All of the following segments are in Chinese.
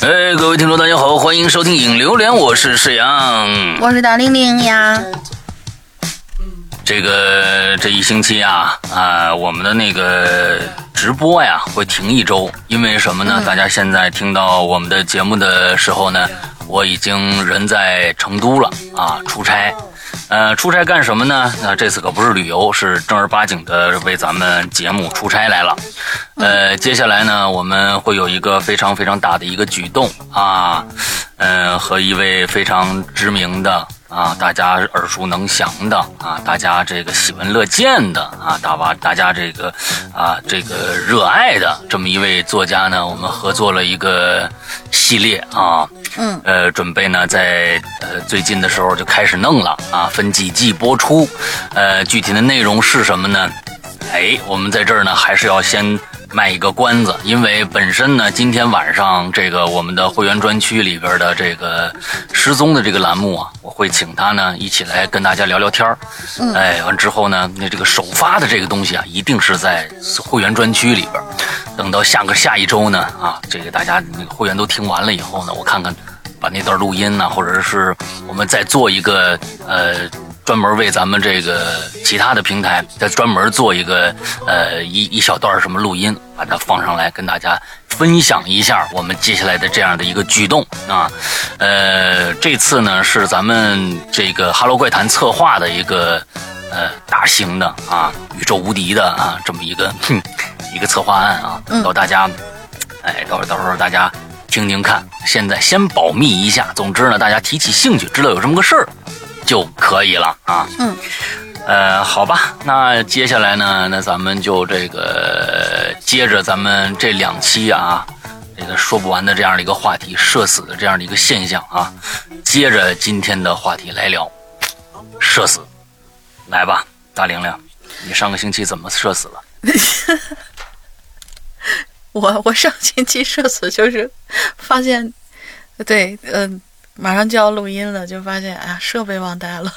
哎，各位听众，大家好，欢迎收听《影榴莲》，我是世阳，我是大玲玲呀。这个这一星期啊啊，我们的那个直播呀会停一周，因为什么呢？大家现在听到我们的节目的时候呢，我已经人在成都了啊，出差。呃，出差干什么呢？那这次可不是旅游，是正儿八经的为咱们节目出差来了。呃，接下来呢，我们会有一个非常非常大的一个举动啊，呃，和一位非常知名的啊，大家耳熟能详的啊，大家这个喜闻乐见的啊，大把大家这个啊这个热爱的这么一位作家呢，我们合作了一个系列啊。嗯，呃，准备呢，在呃最近的时候就开始弄了啊，分几季播出，呃，具体的内容是什么呢？哎，我们在这儿呢，还是要先卖一个关子，因为本身呢，今天晚上这个我们的会员专区里边的这个失踪的这个栏目啊，我会请他呢一起来跟大家聊聊天儿。嗯，哎，完之后呢，那这个首发的这个东西啊，一定是在会员专区里边。等到下个下一周呢，啊，这个大家那个会员都听完了以后呢，我看看把那段录音呢，或者是我们再做一个呃。专门为咱们这个其他的平台再专门做一个呃一一小段什么录音，把它放上来跟大家分享一下我们接下来的这样的一个举动啊。呃，这次呢是咱们这个《哈喽怪谈》策划的一个呃大型的啊宇宙无敌的啊这么一个一个策划案啊，到大家哎到到时候大家听听看。现在先保密一下，总之呢大家提起兴趣，知道有这么个事儿。就可以了啊。嗯，呃，好吧，那接下来呢，那咱们就这个接着咱们这两期啊，这个说不完的这样的一个话题，社死的这样的一个现象啊，接着今天的话题来聊社死。来吧，大玲玲，你上个星期怎么社死了？我我上星期社死就是发现，对，嗯。马上就要录音了，就发现哎呀，设备忘带了。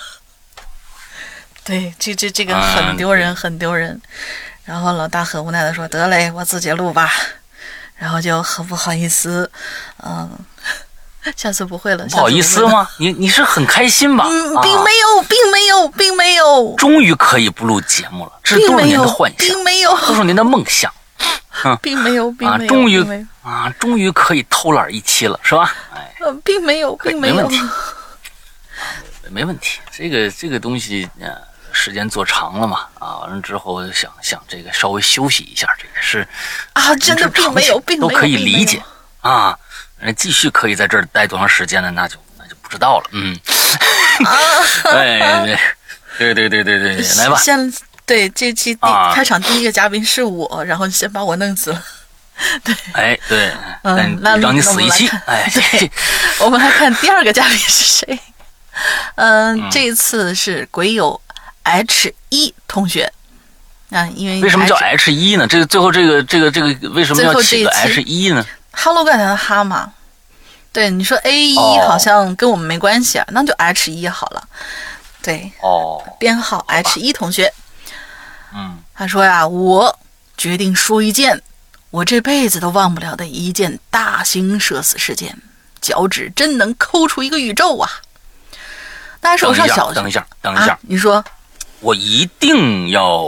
对，这这这个很丢人，很丢人。然后老大很无奈的说：“得嘞，我自己录吧。”然后就很不好意思，嗯，下次不会了。不好意思吗？你你是很开心吧？嗯，并没有，并没有，并没有。终于可以不录节目了，这是多少年的幻想，并没有，多少年的梦想。嗯，并没有，并没有，终于啊，终于可以偷懒一期了，是吧？哎，并没有，并没有，没问题，没问题。这个这个东西，呃，时间做长了嘛，啊，完了之后想想这个稍微休息一下，这也是啊，真的并没有，并都可以理解啊。那继续可以在这儿待多长时间呢？那就那就不知道了。嗯，对对对对对对对，来吧。对，这期第开场第一个嘉宾是我，然后先把我弄死了。对，哎，对，嗯，那让你死一期。哎，对，我们来看第二个嘉宾是谁。嗯，这一次是鬼友 H 一同学。啊，因为为什么叫 H 一呢？这个最后这个这个这个为什么要起个 H 一呢？Hello 怪谈的哈嘛。对，你说 A 一好像跟我们没关系啊，那就 H 一好了。对，哦，编号 H 一同学。嗯，他说呀，我决定说一件我这辈子都忘不了的一件大型社死事件。脚趾真能抠出一个宇宙啊！大家手上小等一下，等一下，你说，我一定要，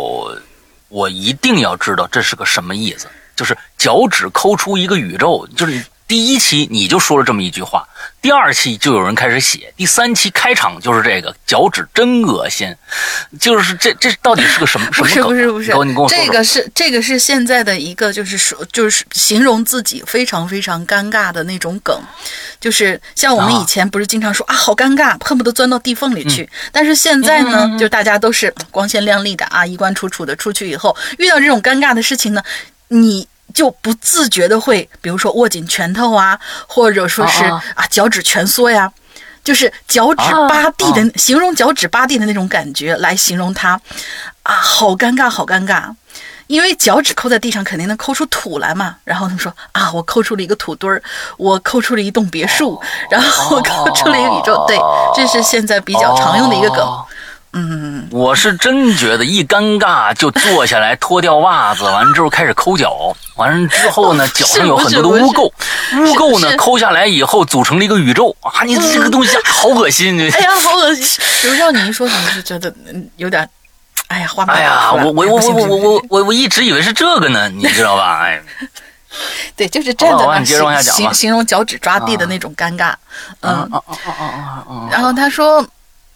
我一定要知道这是个什么意思？就是脚趾抠出一个宇宙，就是。第一期你就说了这么一句话，第二期就有人开始写，第三期开场就是这个脚趾真恶心，就是这这到底是个什么 什么梗？不是不是。不是，你跟我说这个是这个是现在的一个就是说就是形容自己非常非常尴尬的那种梗，就是像我们以前不是经常说啊好尴尬，恨不得钻到地缝里去，但是现在呢，就大家都是光鲜亮丽的啊，衣冠楚楚的出去以后，遇到这种尴尬的事情呢，你。就不自觉的会，比如说握紧拳头啊，或者说是啊脚趾蜷缩呀，就是脚趾扒地的形容脚趾扒地的那种感觉来形容它，啊，好尴尬，好尴尬，因为脚趾抠在地上肯定能抠出土来嘛。然后他们说啊，我抠出了一个土堆儿，我抠出了一栋别墅，然后我抠出了一个宇宙。对，这是现在比较常用的一个梗。嗯，嗯，我是真觉得一尴尬就坐下来脱掉袜子，完了之后开始抠脚，完了之后呢，脚上有很多的污垢，污垢呢抠下来以后组成了一个宇宙啊！你这个东西好恶心！哎呀，好恶心！刘少，你一说，我就觉得有点，哎呀，画面。哎呀，我我我我我我我我一直以为是这个呢，你知道吧？哎。对，就是站在那形形容脚趾抓地的那种尴尬，嗯，然后他说，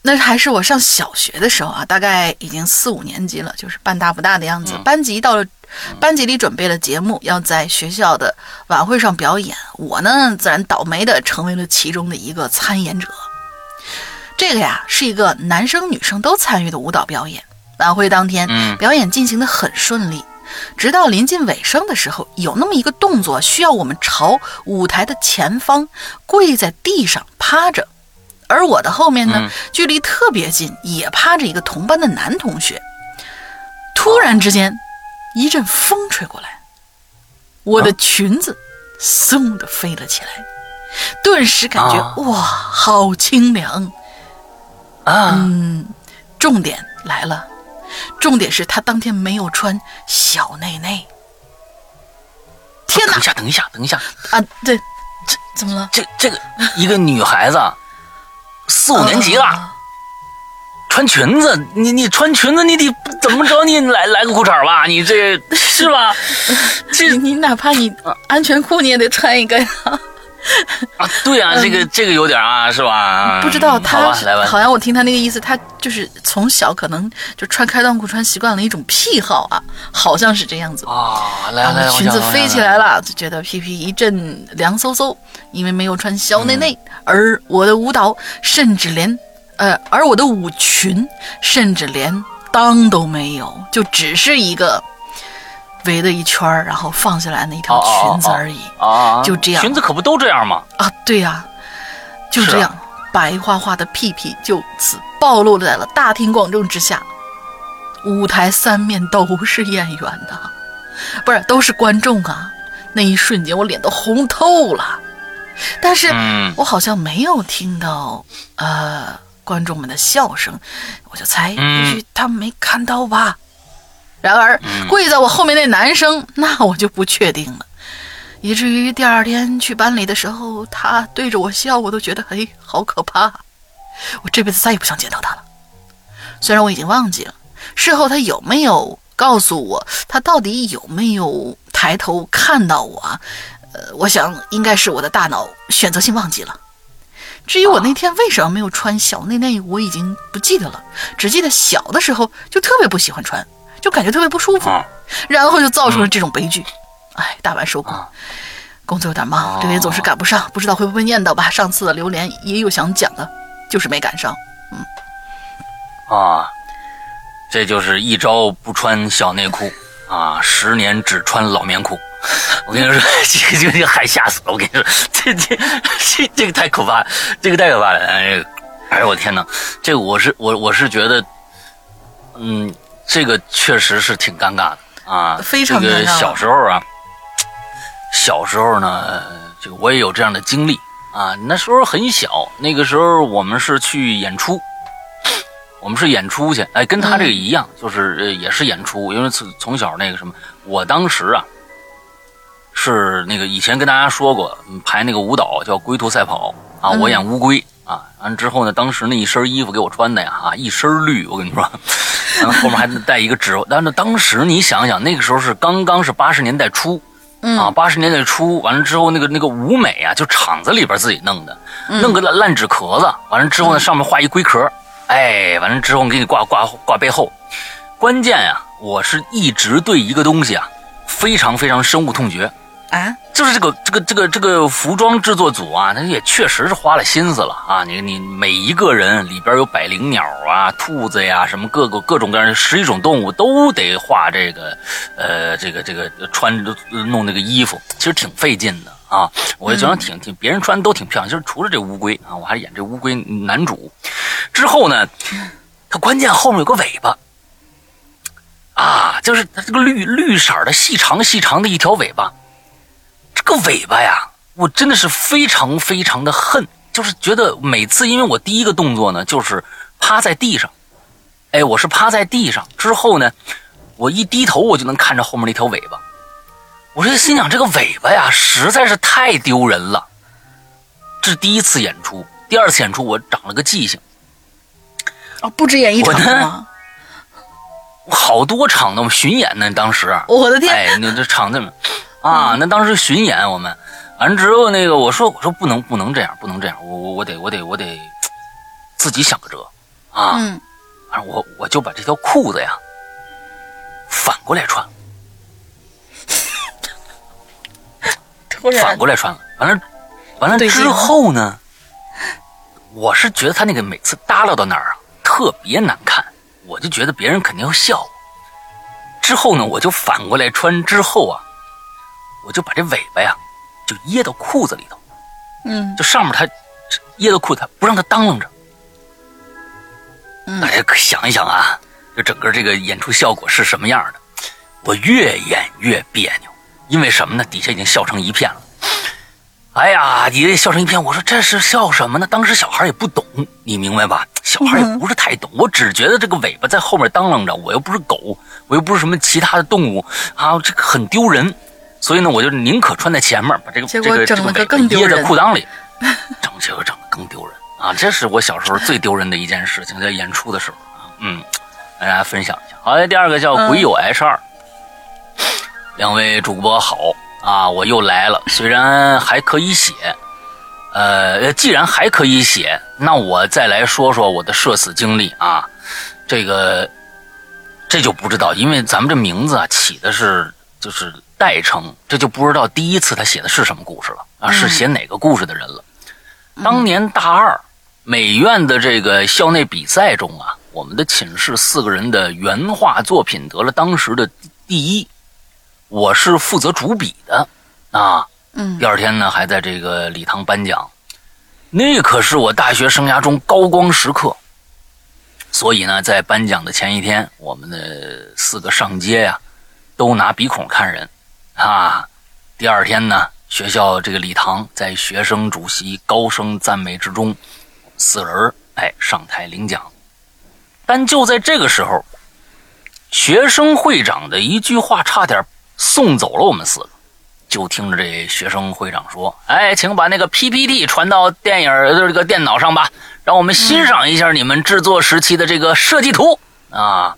那还是我上小学的时候啊，大概已经四五年级了，就是半大不大的样子。班级到了，班级里准备了节目，要在学校的晚会上表演。我呢，自然倒霉的成为了其中的一个参演者。这个呀，是一个男生女生都参与的舞蹈表演。晚会当天，表演进行的很顺利。直到临近尾声的时候，有那么一个动作需要我们朝舞台的前方跪在地上趴着，而我的后面呢，距离特别近，也趴着一个同班的男同学。突然之间，一阵风吹过来，我的裙子嗖的飞了起来，顿时感觉哇，好清凉啊！嗯，重点来了。重点是他当天没有穿小内内。天哪！等一下，等一下，等一下啊！对，这怎么了？这这个一个女孩子，四五年级了，穿裙子，你你穿裙子，你得怎么着？你来来个裤衩吧？你这是吧？这你哪怕你安全裤你也得穿一个呀。啊，对啊，这个这个有点啊，是吧？不知道他好像我听他那个意思，他就是从小可能就穿开裆裤穿习惯了一种癖好啊，好像是这样子啊。来来，裙子飞起来了，就觉得屁屁一阵凉飕飕，因为没有穿小内内，而我的舞蹈甚至连呃，而我的舞裙甚至连裆都没有，就只是一个。围的一圈然后放下来那条裙子而已啊，就这样。裙子可不都这样吗？啊，对呀，就这样，白花花的屁屁就此暴露在了大庭广众之下。舞台三面都是演员的，不是都是观众啊。那一瞬间，我脸都红透了。但是我好像没有听到呃观众们的笑声，我就猜，也许他们没看到吧。然而，跪在我后面那男生，那我就不确定了。以至于第二天去班里的时候，他对着我笑，我都觉得哎，好可怕！我这辈子再也不想见到他了。虽然我已经忘记了事后他有没有告诉我，他到底有没有抬头看到我。呃，我想应该是我的大脑选择性忘记了。至于我那天为什么没有穿小内内，我已经不记得了，只记得小的时候就特别不喜欢穿。就感觉特别不舒服，然后就造成了这种悲剧。哎，大白说工，工作有点忙，留言总是赶不上，不知道会不会念叨吧。上次的榴莲也有想讲的，就是没赶上。嗯，啊，这就是一朝不穿小内裤啊，十年只穿老棉裤。我跟你说，这个这个还吓死了。我跟你说，这这这这个太可怕，这个太可怕了。哎，哎呦我天哪，这个我是我我是觉得，嗯。这个确实是挺尴尬的啊！非常这个小时候啊，小时候呢，这个我也有这样的经历啊。那时候很小，那个时候我们是去演出，我们是演出去，哎，跟他这个一样，就是也是演出。因为从从小那个什么，我当时啊，是那个以前跟大家说过，排那个舞蹈叫龟兔赛跑啊，我演乌龟。啊，完之后呢，当时那一身衣服给我穿的呀，啊，一身绿，我跟你说，然后后面还带一个纸。但是当时你想想，那个时候是刚刚是八十年代初，啊，八十年代初，完了之后那个那个舞美啊，就厂子里边自己弄的，弄个烂烂纸壳子，完了之后呢，上面画一龟壳，哎，完了之后给你挂挂挂背后。关键呀，我是一直对一个东西啊，非常非常深恶痛绝。啊，就是这个这个这个这个服装制作组啊，他也确实是花了心思了啊！你你每一个人里边有百灵鸟啊、兔子呀，什么各个各种各样的十一种动物都得画这个，呃，这个这个穿弄那个衣服，其实挺费劲的啊！我就觉得挺挺，别人穿都挺漂亮，就是除了这乌龟啊，我还演这乌龟男主。之后呢，它关键后面有个尾巴啊，就是它这个绿绿色的细长细长的一条尾巴。这个尾巴呀，我真的是非常非常的恨，就是觉得每次，因为我第一个动作呢，就是趴在地上，哎，哎，我是趴在地上之后呢，我一低头我就能看着后面那条尾巴。我这心想，这个尾巴呀，实在是太丢人了。这是第一次演出，第二次演出我长了个记性。哦，不止演一场吗？好多场呢，我们巡演呢，当时。我的天！哎，那这场子，啊，那当时巡演我们，完了之后那个我说我说不能不能这样不能这样，我我我得我得我得自己想个辙啊。嗯。啊，我我就把这条裤子呀反过来穿，反过来穿了，完了完了之后呢，我是觉得他那个每次耷拉到那儿啊特别难看。我就觉得别人肯定要笑我。之后呢，我就反过来穿。之后啊，我就把这尾巴呀，就掖到裤子里头。嗯，就上面它掖到裤子，不让它当啷着。大家可想一想啊，就整个这个演出效果是什么样的？我越演越别扭，因为什么呢？底下已经笑成一片了。哎呀，你这笑成一片，我说这是笑什么呢？当时小孩也不懂，你明白吧？小孩也不是太懂，我只觉得这个尾巴在后面当啷着，我又不是狗，我又不是什么其他的动物啊，这个很丢人。所以呢，我就宁可穿在前面，把这个这个这个尾巴掖在裤裆里，整结果整的更丢人啊！这是我小时候最丢人的一件事情，在演出的时候啊，嗯，跟大家分享一下。好，第二个叫鬼友 H 二，两位主播好。啊，我又来了。虽然还可以写，呃，既然还可以写，那我再来说说我的社死经历啊。这个这就不知道，因为咱们这名字啊起的是就是代称，这就不知道第一次他写的是什么故事了啊，是写哪个故事的人了。当年大二美院的这个校内比赛中啊，我们的寝室四个人的原画作品得了当时的第一。我是负责主笔的，啊，嗯，第二天呢还在这个礼堂颁奖，那可是我大学生涯中高光时刻。所以呢，在颁奖的前一天，我们的四个上街呀，都拿鼻孔看人，啊，第二天呢，学校这个礼堂在学生主席高声赞美之中，四人哎上台领奖，但就在这个时候，学生会长的一句话差点。送走了我们四个，就听着这学生会长说：“哎，请把那个 PPT 传到电影的这个电脑上吧，让我们欣赏一下你们制作时期的这个设计图啊！”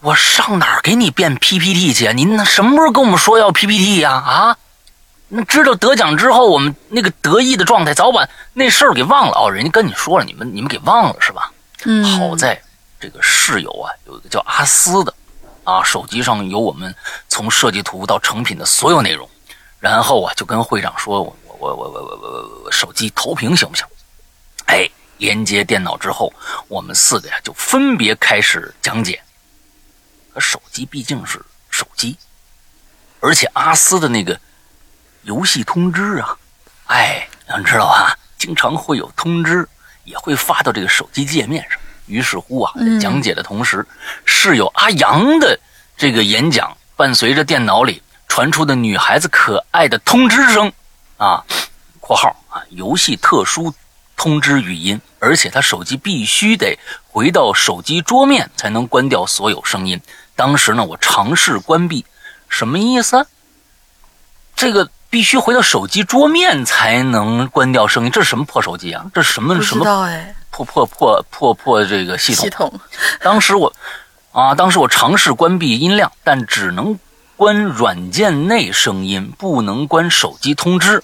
我上哪儿给你变 PPT 去？您那什么时候跟我们说要 PPT 呀？啊？那知道得奖之后，我们那个得意的状态，早晚那事儿给忘了哦。人家跟你说了，你们你们给忘了是吧？嗯。好在这个室友啊，有一个叫阿斯的。啊，手机上有我们从设计图到成品的所有内容，然后啊，就跟会长说：“我我我我我我手机投屏行不行？”哎，连接电脑之后，我们四个呀就分别开始讲解。可手机毕竟是手机，而且阿斯的那个游戏通知啊，哎，你知道吧？经常会有通知，也会发到这个手机界面上。于是乎啊，在讲解的同时，室友阿阳的这个演讲伴随着电脑里传出的女孩子可爱的通知声，啊（括号啊游戏特殊通知语音），而且他手机必须得回到手机桌面才能关掉所有声音。当时呢，我尝试关闭，什么意思？这个必须回到手机桌面才能关掉声音，这是什么破手机啊？这是什么什么？破破破破破这个系统。系统。当时我，啊，当时我尝试关闭音量，但只能关软件内声音，不能关手机通知，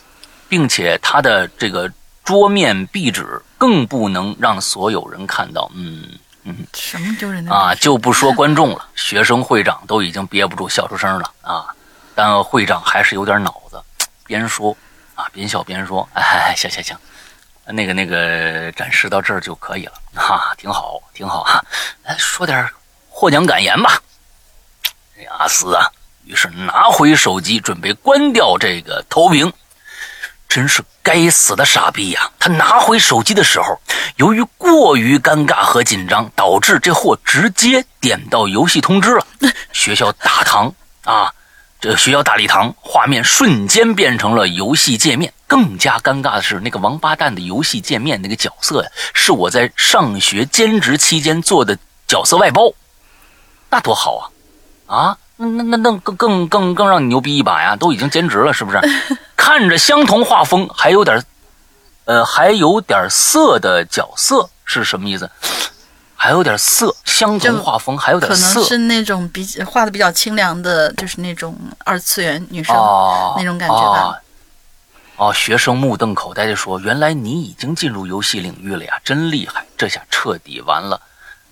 并且它的这个桌面壁纸更不能让所有人看到。嗯嗯。什么丢人的？啊，就不说观众了，学生会长都已经憋不住笑出声了啊！但会长还是有点脑子，边说啊边笑边说：“哎，行行行。”那个那个展示到这儿就可以了，哈，挺好，挺好哈。来说点获奖感言吧。阿斯啊，于是拿回手机准备关掉这个投屏。真是该死的傻逼呀！他拿回手机的时候，由于过于尴尬和紧张，导致这货直接点到游戏通知了。学校大堂啊。这学校大礼堂画面瞬间变成了游戏界面。更加尴尬的是，那个王八蛋的游戏界面那个角色呀，是我在上学兼职期间做的角色外包，那多好啊！啊，那那那更更更更让你牛逼一把呀！都已经兼职了，是不是？看着相同画风，还有点，呃，还有点色的角色是什么意思？还有点色，相同画风还有点色，可能是那种比画的比较清凉的，就是那种二次元女生、哦、那种感觉吧。哦，学生目瞪口呆地说：“原来你已经进入游戏领域了呀，真厉害！这下彻底完了。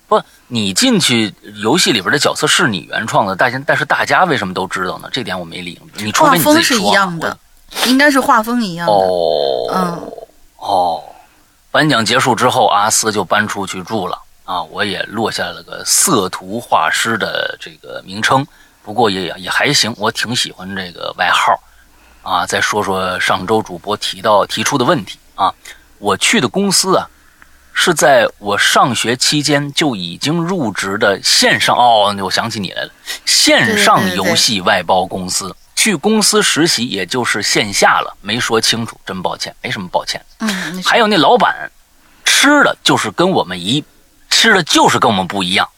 不，你进去游戏里边的角色是你原创的，大家但是大家为什么都知道呢？这点我没理。你除非你自己说。画风是一样的，应该是画风一样的。哦，嗯，哦，颁奖结束之后，阿斯就搬出去住了啊，我也落下了个色图画师的这个名称，不过也也还行，我挺喜欢这个外号。”啊，再说说上周主播提到提出的问题啊，我去的公司啊，是在我上学期间就已经入职的线上哦，我想起你来了，线上游戏外包公司。去公司实习也就是线下了，没说清楚，真抱歉，没什么抱歉。嗯，还有那老板吃的就是跟我们一吃的就是跟我们不一样。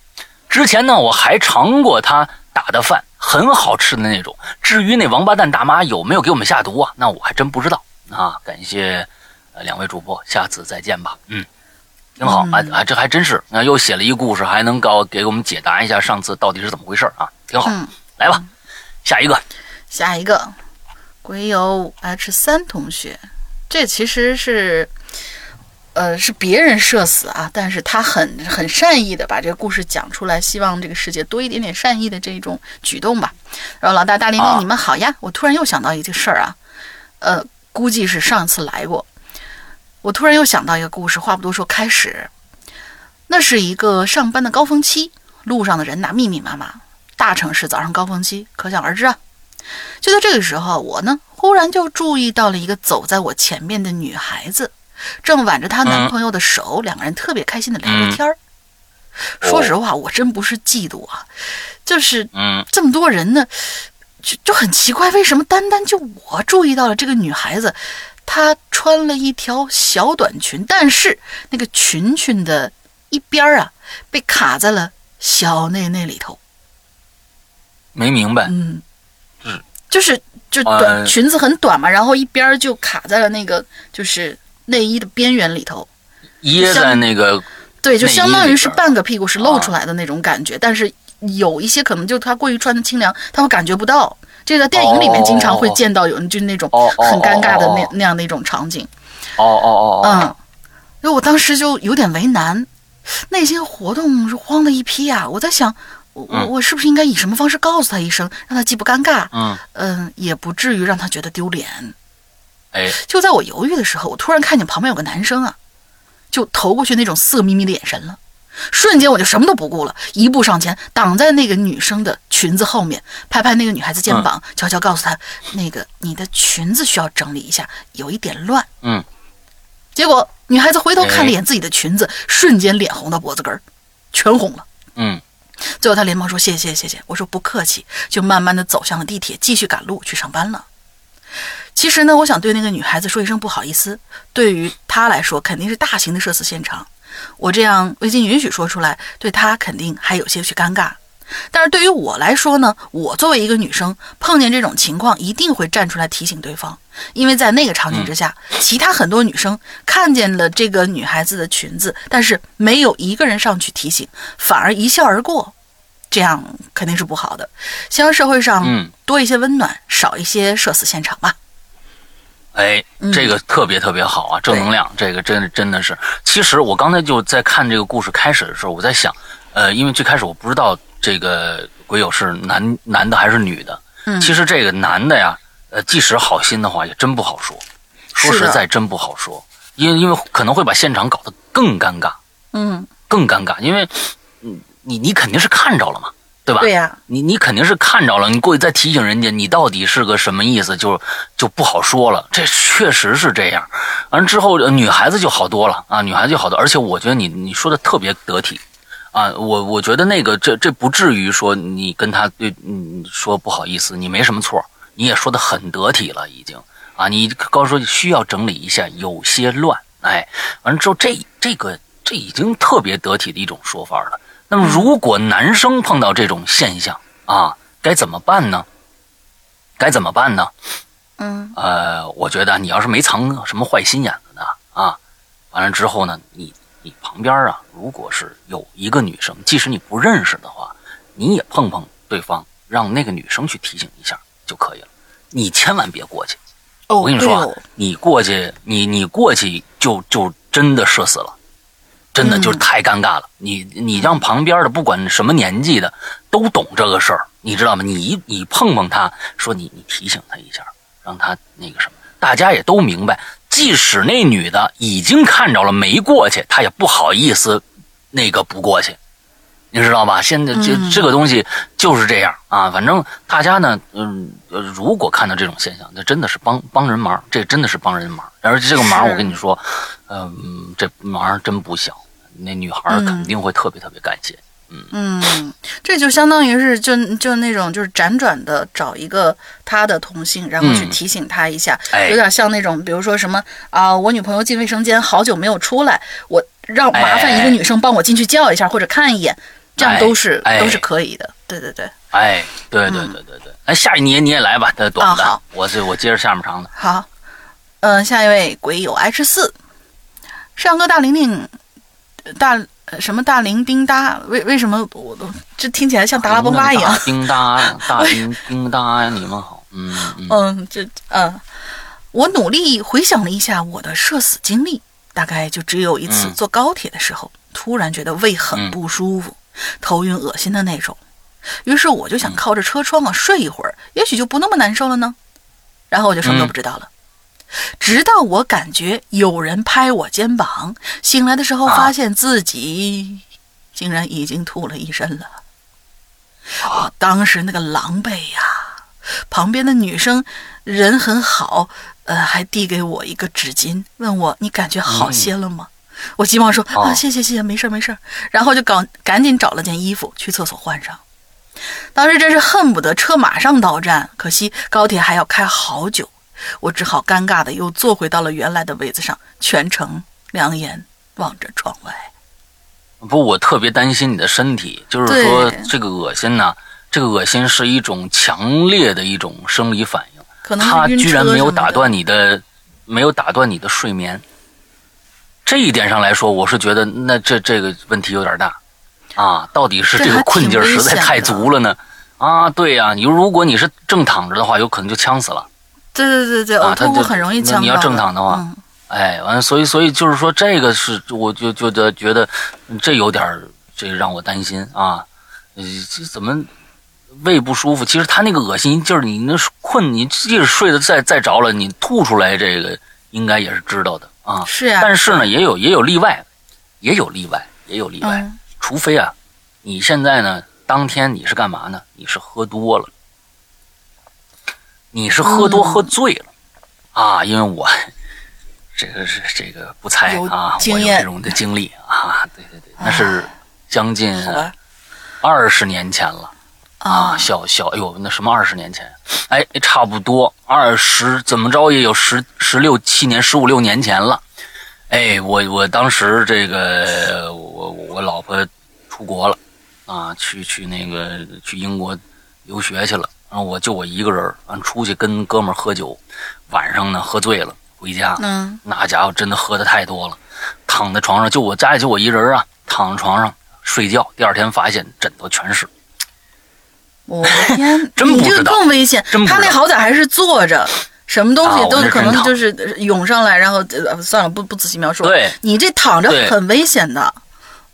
之前呢，我还尝过他打的饭。很好吃的那种。至于那王八蛋大妈有没有给我们下毒啊？那我还真不知道啊。感谢呃两位主播，下次再见吧。嗯，挺好啊啊，这还真是啊，又写了一个故事，还能搞给我们解答一下上次到底是怎么回事啊，挺好。来吧，下一个，下一个，鬼友 H 三同学，这其实是。呃，是别人社死啊，但是他很很善意的把这个故事讲出来，希望这个世界多一点点善意的这种举动吧。然后老大大玲玲，你们好呀！我突然又想到一个事儿啊，呃，估计是上次来过。我突然又想到一个故事，话不多说，开始。那是一个上班的高峰期，路上的人呐密密麻麻，大城市早上高峰期可想而知啊。就在这个时候，我呢忽然就注意到了一个走在我前面的女孩子。正挽着她男朋友的手，两个人特别开心的聊着天儿。说实话，我真不是嫉妒啊，就是这么多人呢，就就很奇怪，为什么单单就我注意到了这个女孩子，她穿了一条小短裙，但是那个裙裙的一边啊被卡在了小内内里头。没明白，嗯，就是就短裙子很短嘛，然后一边就卡在了那个就是。内衣的边缘里头，掖在那个，对，就相当于是半个屁股是露出来的那种感觉。但是有一些可能就他过于穿的清凉，他会感觉不到。这个电影里面经常会见到有人就是那种很尴尬的那那样的一种场景。哦哦哦，嗯，所以我当时就有点为难，内心活动是慌的一批啊。我在想，我我是不是应该以什么方式告诉他一声，让他既不尴尬，嗯嗯，也不至于让他觉得丢脸。哎，就在我犹豫的时候，我突然看见旁边有个男生啊，就投过去那种色眯眯的眼神了。瞬间我就什么都不顾了，一步上前，挡在那个女生的裙子后面，拍拍那个女孩子肩膀，悄悄告诉她：“那个你的裙子需要整理一下，有一点乱。”嗯。结果女孩子回头看了一眼自己的裙子，瞬间脸红到脖子根儿，全红了。嗯。最后她连忙说：“谢谢谢谢。”我说：“不客气。”就慢慢的走向了地铁，继续赶路去上班了。其实呢，我想对那个女孩子说一声不好意思。对于她来说，肯定是大型的社死现场。我这样未经允许说出来，对她肯定还有些许尴尬。但是对于我来说呢，我作为一个女生，碰见这种情况一定会站出来提醒对方，因为在那个场景之下，其他很多女生看见了这个女孩子的裙子，但是没有一个人上去提醒，反而一笑而过，这样肯定是不好的。希望社会上多一些温暖，少一些社死现场吧。哎，这个特别特别好啊，正能量，这个真真的是。其实我刚才就在看这个故事开始的时候，我在想，呃，因为最开始我不知道这个鬼友是男男的还是女的。嗯。其实这个男的呀，呃，即使好心的话，也真不好说。说实在，真不好说，因因为可能会把现场搞得更尴尬。嗯。更尴尬，因为，嗯，你你肯定是看着了嘛。对吧？对呀，你你肯定是看着了，你过去再提醒人家，你到底是个什么意思，就就不好说了。这确实是这样。完之后，女孩子就好多了啊，女孩子就好多。而且我觉得你你说的特别得体啊，我我觉得那个这这不至于说你跟他对嗯说不好意思，你没什么错，你也说的很得体了已经啊。你刚说需要整理一下，有些乱，哎，完了之后这这个这已经特别得体的一种说法了。那么，如果男生碰到这种现象啊，该怎么办呢？该怎么办呢？嗯呃，我觉得你要是没藏什么坏心眼子呢，啊，完了之后呢，你你旁边啊，如果是有一个女生，即使你不认识的话，你也碰碰对方，让那个女生去提醒一下就可以了。你千万别过去。哦，我跟你说啊哦，你过去，你你过去就就真的社死了，真的嗯就是太尴尬了。你你让旁边的不管什么年纪的都懂这个事儿，你知道吗？你一你碰碰他，说你你提醒他一下，让他那个什么，大家也都明白。即使那女的已经看着了没过去，她也不好意思那个不过去。你知道吧？现在这嗯这个东西就是这样啊。反正大家呢，嗯，呃如果看到这种现象，那真的是帮帮人忙，这真的是帮人忙。而且这个忙，我跟你说，嗯，这忙真不小。那女孩肯定会特别特别感谢。嗯嗯，这就相当于是就就那种就是辗转的找一个他的同性，然后去嗯提醒他一下，哎有点像那种，比如说什么啊、我女朋友进卫生间好久没有出来，我让麻烦一个女生帮我进去叫一下或者看一眼，这样都是、都是可以的。对对对，哎，对对对对对。哎，下一年你也来吧，他短的，我是我接着下面长的。好，嗯、下一位鬼友 H 四，上个大玲玲大呃什么大玲叮哒，为为什么我都这听起来像达拉崩巴一样？叮当，大叮叮当，你们好。嗯嗯嗯，这嗯，我努力回想了一下我的社死经历，大概就只有一次嗯坐高铁的时候，突然觉得胃很嗯不舒服，头晕恶心的那种。于是我就想靠着车窗啊睡一会儿，也许就不那么难受了呢。然后我就什么都嗯不知道了。直到我感觉有人拍我肩膀，醒来的时候啊发现自己竟然已经吐了一身了。我当时那个狼狈呀、旁边的女生人很好，呃，还递给我一个纸巾，问我你感觉好些了吗？我急忙说哦啊，谢谢谢谢，没事儿没事儿。然后就赶赶紧找了件衣服去厕所换上。当时真是恨不得车马上到站，可惜高铁还要开好久，我只好尴尬的又坐回到了原来的位子上，全程两眼望着窗外。不，我特别担心你的身体，就是说这个恶心呢，这个恶心是一种强烈的一种生理反应，可能是它居然没有打断你的，没有打断你的睡眠。这一点上来说，我是觉得那这这个问题有点大啊，到底是这个困劲儿实在太足了呢？啊，对呀、你如果你是正躺着的话，有可能就呛死了。对对对对，呕啊他就吐物很容易那你要正躺的话嗯哎，完了，所以所以就是说，这个是我就就觉得觉得这有点儿这让我担心啊，呃，这怎么胃不舒服？其实他那个恶心劲儿，你那困，你即使睡得再再着了，你吐出来这个应该也是知道的啊。是呀、但是呢，也有也有例外，也有例外，也有例外。嗯除非啊，你现在呢，当天你是干嘛呢？你是喝多了，你是喝多嗯喝醉了、啊？因为我这个是这个不猜啊，我有这种的经历啊，对对对，那是将近二十年前了。啊，啊，小小，哎呦，那什么二十年前，哎，差不多二十，怎么着也有十十六七年、十五六年前了。哎，我我当时这个我我老婆出国了，啊，去去那个去英国留学去了，然后我就我一个人儿，完出去跟哥们儿喝酒，晚上呢喝醉了回家，嗯，那家伙真的喝的太多了，躺在床上就我家里就我一人啊，躺在床上睡觉，第二天发现枕头全是。我的天，真你这个不知道更危险。他那好歹还是坐着，什么东西都可能就是涌上来，然后呃算了，不不仔细描述。对，你这躺着很危险的。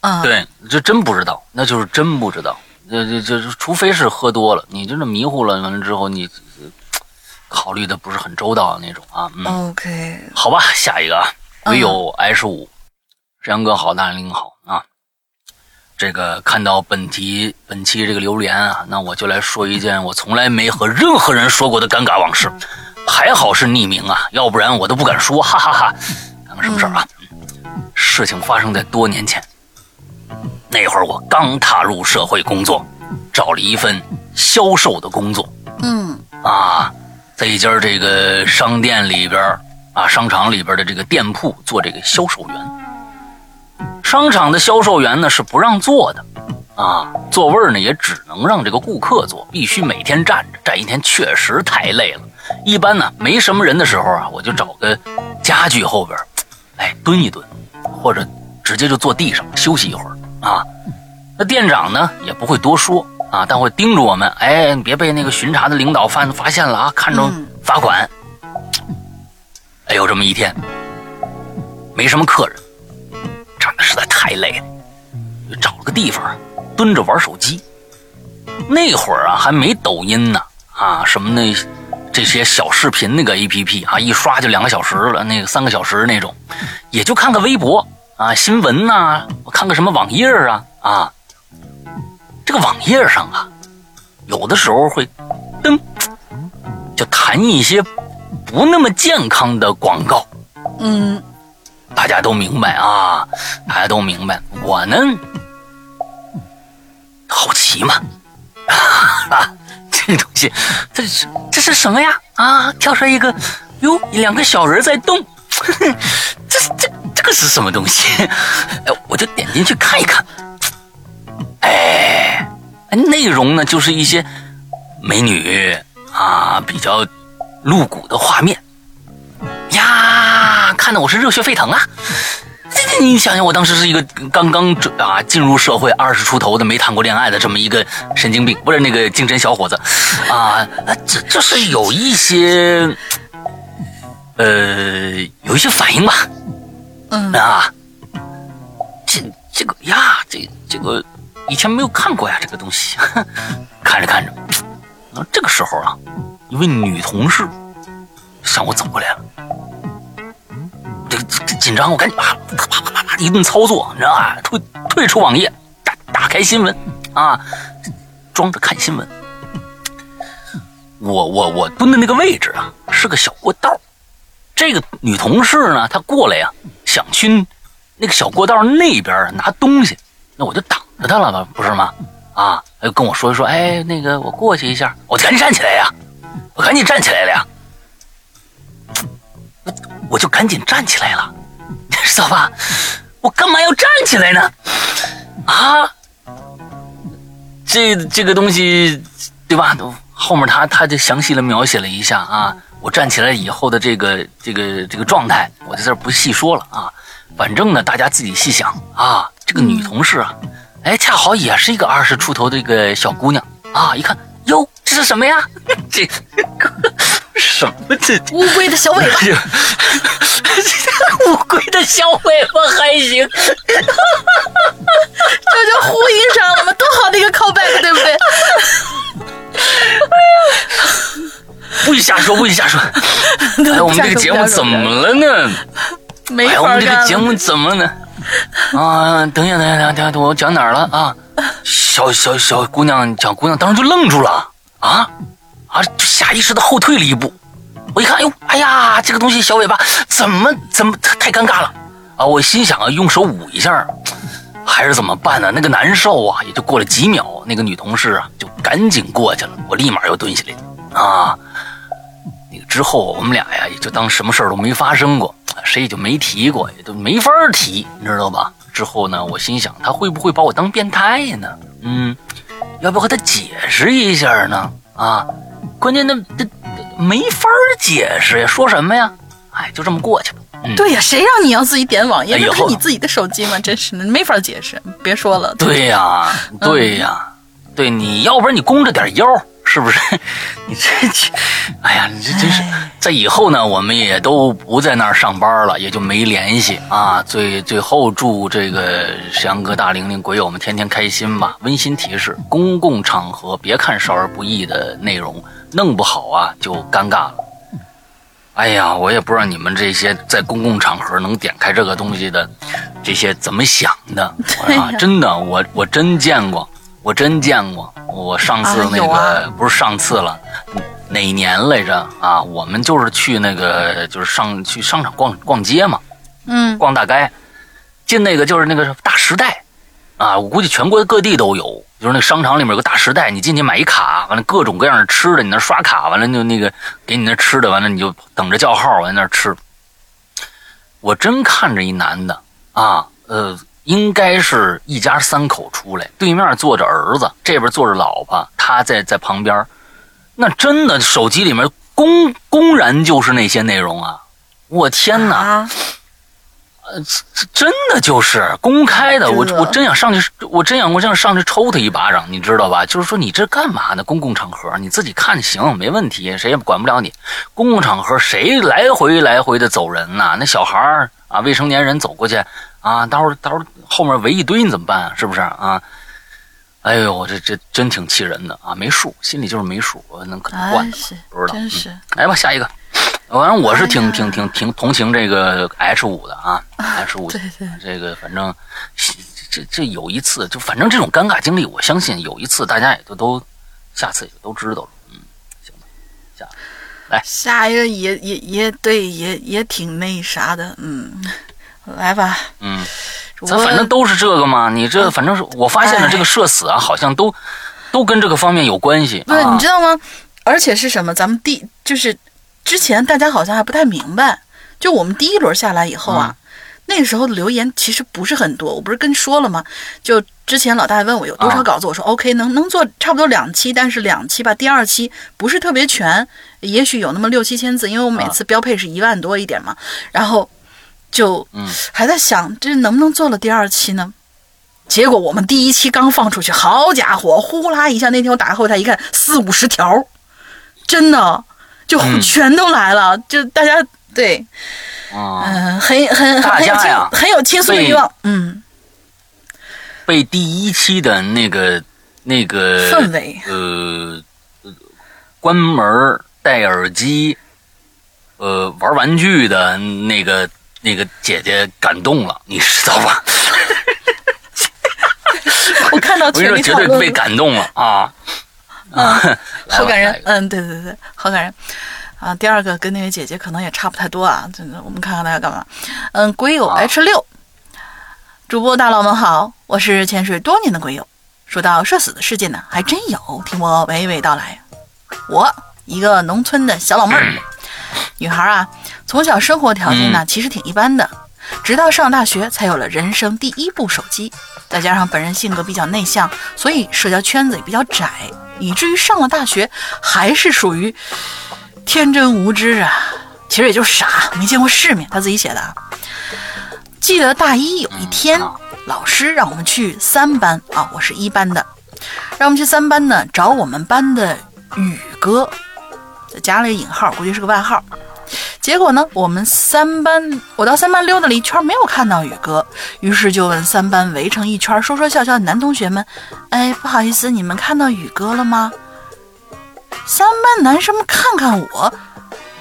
啊，对，这真不知道，那就是真不知道。这这这，除非是喝多了，你真的迷糊了，完了之后你呃考虑的不是很周到的那种啊。嗯，OK，好吧，下一个啊，嗯唯有 H 五，沈阳哥好，大玲好啊。这个看到本题本期这个留言啊，那我就来说一件我从来没和任何人说过的尴尬往事。还好是匿名啊，要不然我都不敢说，哈哈哈看看什么事儿啊？事情发生在多年前，那会儿我刚踏入社会工作，找了一份销售的工作。嗯啊，在一家这个商店里边儿啊，商场里边的这个店铺做这个销售员。商场的销售员呢是不让坐的，啊，座位呢也只能让这个顾客坐，必须每天站着，站一天确实太累了。一般呢没什么人的时候啊，我就找个家具后边，哎蹲一蹲，或者直接就坐地上休息一会儿啊。那店长呢也不会多说啊，但会叮嘱我们，哎，别被那个巡查的领导发发现了啊，看着罚款。哎有这么一天，没什么客人。太累了，找了个地方蹲着玩手机。那会儿啊，还没抖音呢，啊，什么那这些小视频那个 A P P 啊，一刷就两个小时了，那个三个小时那种，也就看看微博啊，新闻呐，看个什么网页啊啊。这个网页上啊，有的时候会噔，就弹一些不那么健康的广告，嗯。大家都明白啊，大家都明白。我呢，好奇嘛，啊，这个东西，这是这是什么呀？啊，跳出来一个，哟，两个小人在动，这这这个是什么东西？哎，我就点进去看一看。哎，内容呢就是一些美女啊，比较露骨的画面。呀，看得我是热血沸腾啊！这你想想，我当时是一个刚刚啊进入社会二十出头的没谈过恋爱的这么一个神经病，不是那个精神小伙子啊，这这是有一些呃有一些反应吧？嗯啊，这这个呀，这这个以前没有看过呀，这个东西 看着看着，这个时候啊，一位女同事向我走过来了。这这紧张，我赶紧啪啪啪啪啪一顿操作，你知道吧？退退出网页，打打开新闻啊，装着看新闻。我我我蹲的那个位置啊，是个小过道。这个女同事呢，她过来呀，想去那个小过道那边拿东西，那我就挡着她了吧，不是吗？啊，就跟我说说，哎，那个我过去一下，我赶紧站起来呀，我赶紧站起来了呀。我就赶紧站起来了，知道吧？我干嘛要站起来呢？啊，这这个东西，对吧？后面他他就详细的描写了一下啊，我站起来以后的这个这个这个状态，我在这不细说了啊。反正呢，大家自己细想啊。这个女同事啊，哎，恰好也是一个二十出头的一个小姑娘啊。一看，哟，这是什么呀？这。什么这 乌龟的小尾巴？乌龟的小尾巴还行，这就呼应上了吗？多好的一个 callback，对不对？不许瞎说，不许瞎说！哎，我们这个节目怎么了呢？没法我们这个节目怎么呢？啊，等一下，等一下，等一下，我讲哪儿了啊？小小小姑娘，小姑娘当时就愣住了啊！啊！就下意识的后退了一步，我一看，哎呦，哎呀，这个东西小尾巴怎么怎么太尴尬了啊！我心想啊，用手捂一下，还是怎么办呢？那个难受啊！也就过了几秒，那个女同事啊就赶紧过去了，我立马又蹲下来啊。那个之后，我们俩呀也就当什么事儿都没发生过，谁也就没提过，也都没法提，你知道吧？之后呢，我心想，他会不会把我当变态呢？嗯，要不要和他解释一下呢？啊？关键那这没法解释呀，说什么呀？哎，就这么过去了。对呀，谁让你要自己点网页？那是你自己的手机吗？真是的，没法解释。别说了。对呀，对呀，对，你要不然你弓着点腰，是不是？你这这，哎呀，你这真是。在以后呢，我们也都不在那儿上班了，也就没联系啊。最最后祝这个沈阳哥、大玲玲鬼友们天天开心吧。温馨提示：公共场合别看少儿不宜的内容。弄不好啊，就尴尬了。哎呀，我也不知道你们这些在公共场合能点开这个东西的，这些怎么想的啊？真的，我我真见过，我真见过。我上次那个不是上次了，哪年来着啊？我们就是去那个，就是上去商场逛逛街嘛，嗯，逛大街，进那个就是那个大时代，啊，我估计全国各地都有。就是那商场里面有个大时代，你进去买一卡，完了各种各样的吃的，你那刷卡，完了就那个给你那吃的，完了你就等着叫号，完那吃。我真看着一男的啊，呃，应该是一家三口出来，对面坐着儿子，这边坐着老婆，他在在旁边，那真的手机里面公公然就是那些内容啊！我天哪！啊，呃，真的就是公开的，我我真想上去，我真想我真想上去抽他一巴掌，你知道吧？就是说你这干嘛呢？公共场合你自己看行没问题，谁也管不了你。公共场合谁来回来回的走人呐？那小孩儿啊，未成年人走过去啊，到时候到时候后面围一堆你怎么办啊？是不是啊？哎呦，我这这真挺气人的啊！没数，心里就是没数，我能可能惯的不知道。真是。来吧，下一个。反正我是挺哎挺挺挺同情这个 H 五的啊，H 五对对这个反正这这有一次就反正这种尴尬经历，我相信有一次大家也都都下次也就都知道了。嗯，行吧，下来下一个也也也对，也也挺那啥的，嗯，来吧，嗯，咱反正都是这个嘛。你这反正是我发现了哎这个社死啊，好像都都跟这个方面有关系不是啊。你知道吗？而且是什么？咱们第就是之前大家好像还不太明白，就我们第一轮下来以后啊，那个时候的留言其实不是很多。我不是跟你说了吗？就之前老大问我有多少啊稿子，我说 OK，能能做差不多两期，但是两期吧，第二期不是特别全，也许有那么六七千字，因为我每次标配是一万多一点嘛，然后就嗯。还在想这能不能做了第二期呢？结果我们第一期刚放出去，好家伙，呼啦一下，那天我打开后台一看，四五十条，真的就嗯全都来了，就大家对，啊，嗯、很很大很有倾很有倾诉的欲望，嗯，被第一期的那个那个氛围。呃，呃关门戴耳机，呃，玩玩具的那个那个姐姐感动了，你知道吧？我看到我跟你说，群里绝对被感动了啊！啊，好感人嗯，对对对，好感人。啊，第二个跟那位姐姐可能也差不太多啊，真的，我们看看大家干嘛。嗯，鬼友啊 H 六，主播大佬们好，我是潜水多年的鬼友。说到社死的事件呢，还真有，听我娓娓道来。我一个农村的小老妹儿，女孩啊，从小生活条件呢其实挺一般的，直到上大学才有了人生第一部手机。再加上本人性格比较内向，所以社交圈子也比较窄，以至于上了大学还是属于天真无知啊，其实也就是傻，没见过世面。他自己写的啊。记得大一有一天，老师让我们去三班啊，我是一班的，让我们去三班呢找我们班的宇哥，加了一个引号，估计是个外号。结果呢，我们三班，我到三班溜达了一圈，没有看到宇哥，于是就问三班围成一圈说说笑笑的男同学们：“哎，不好意思，你们看到宇哥了吗？”三班男生们看看我，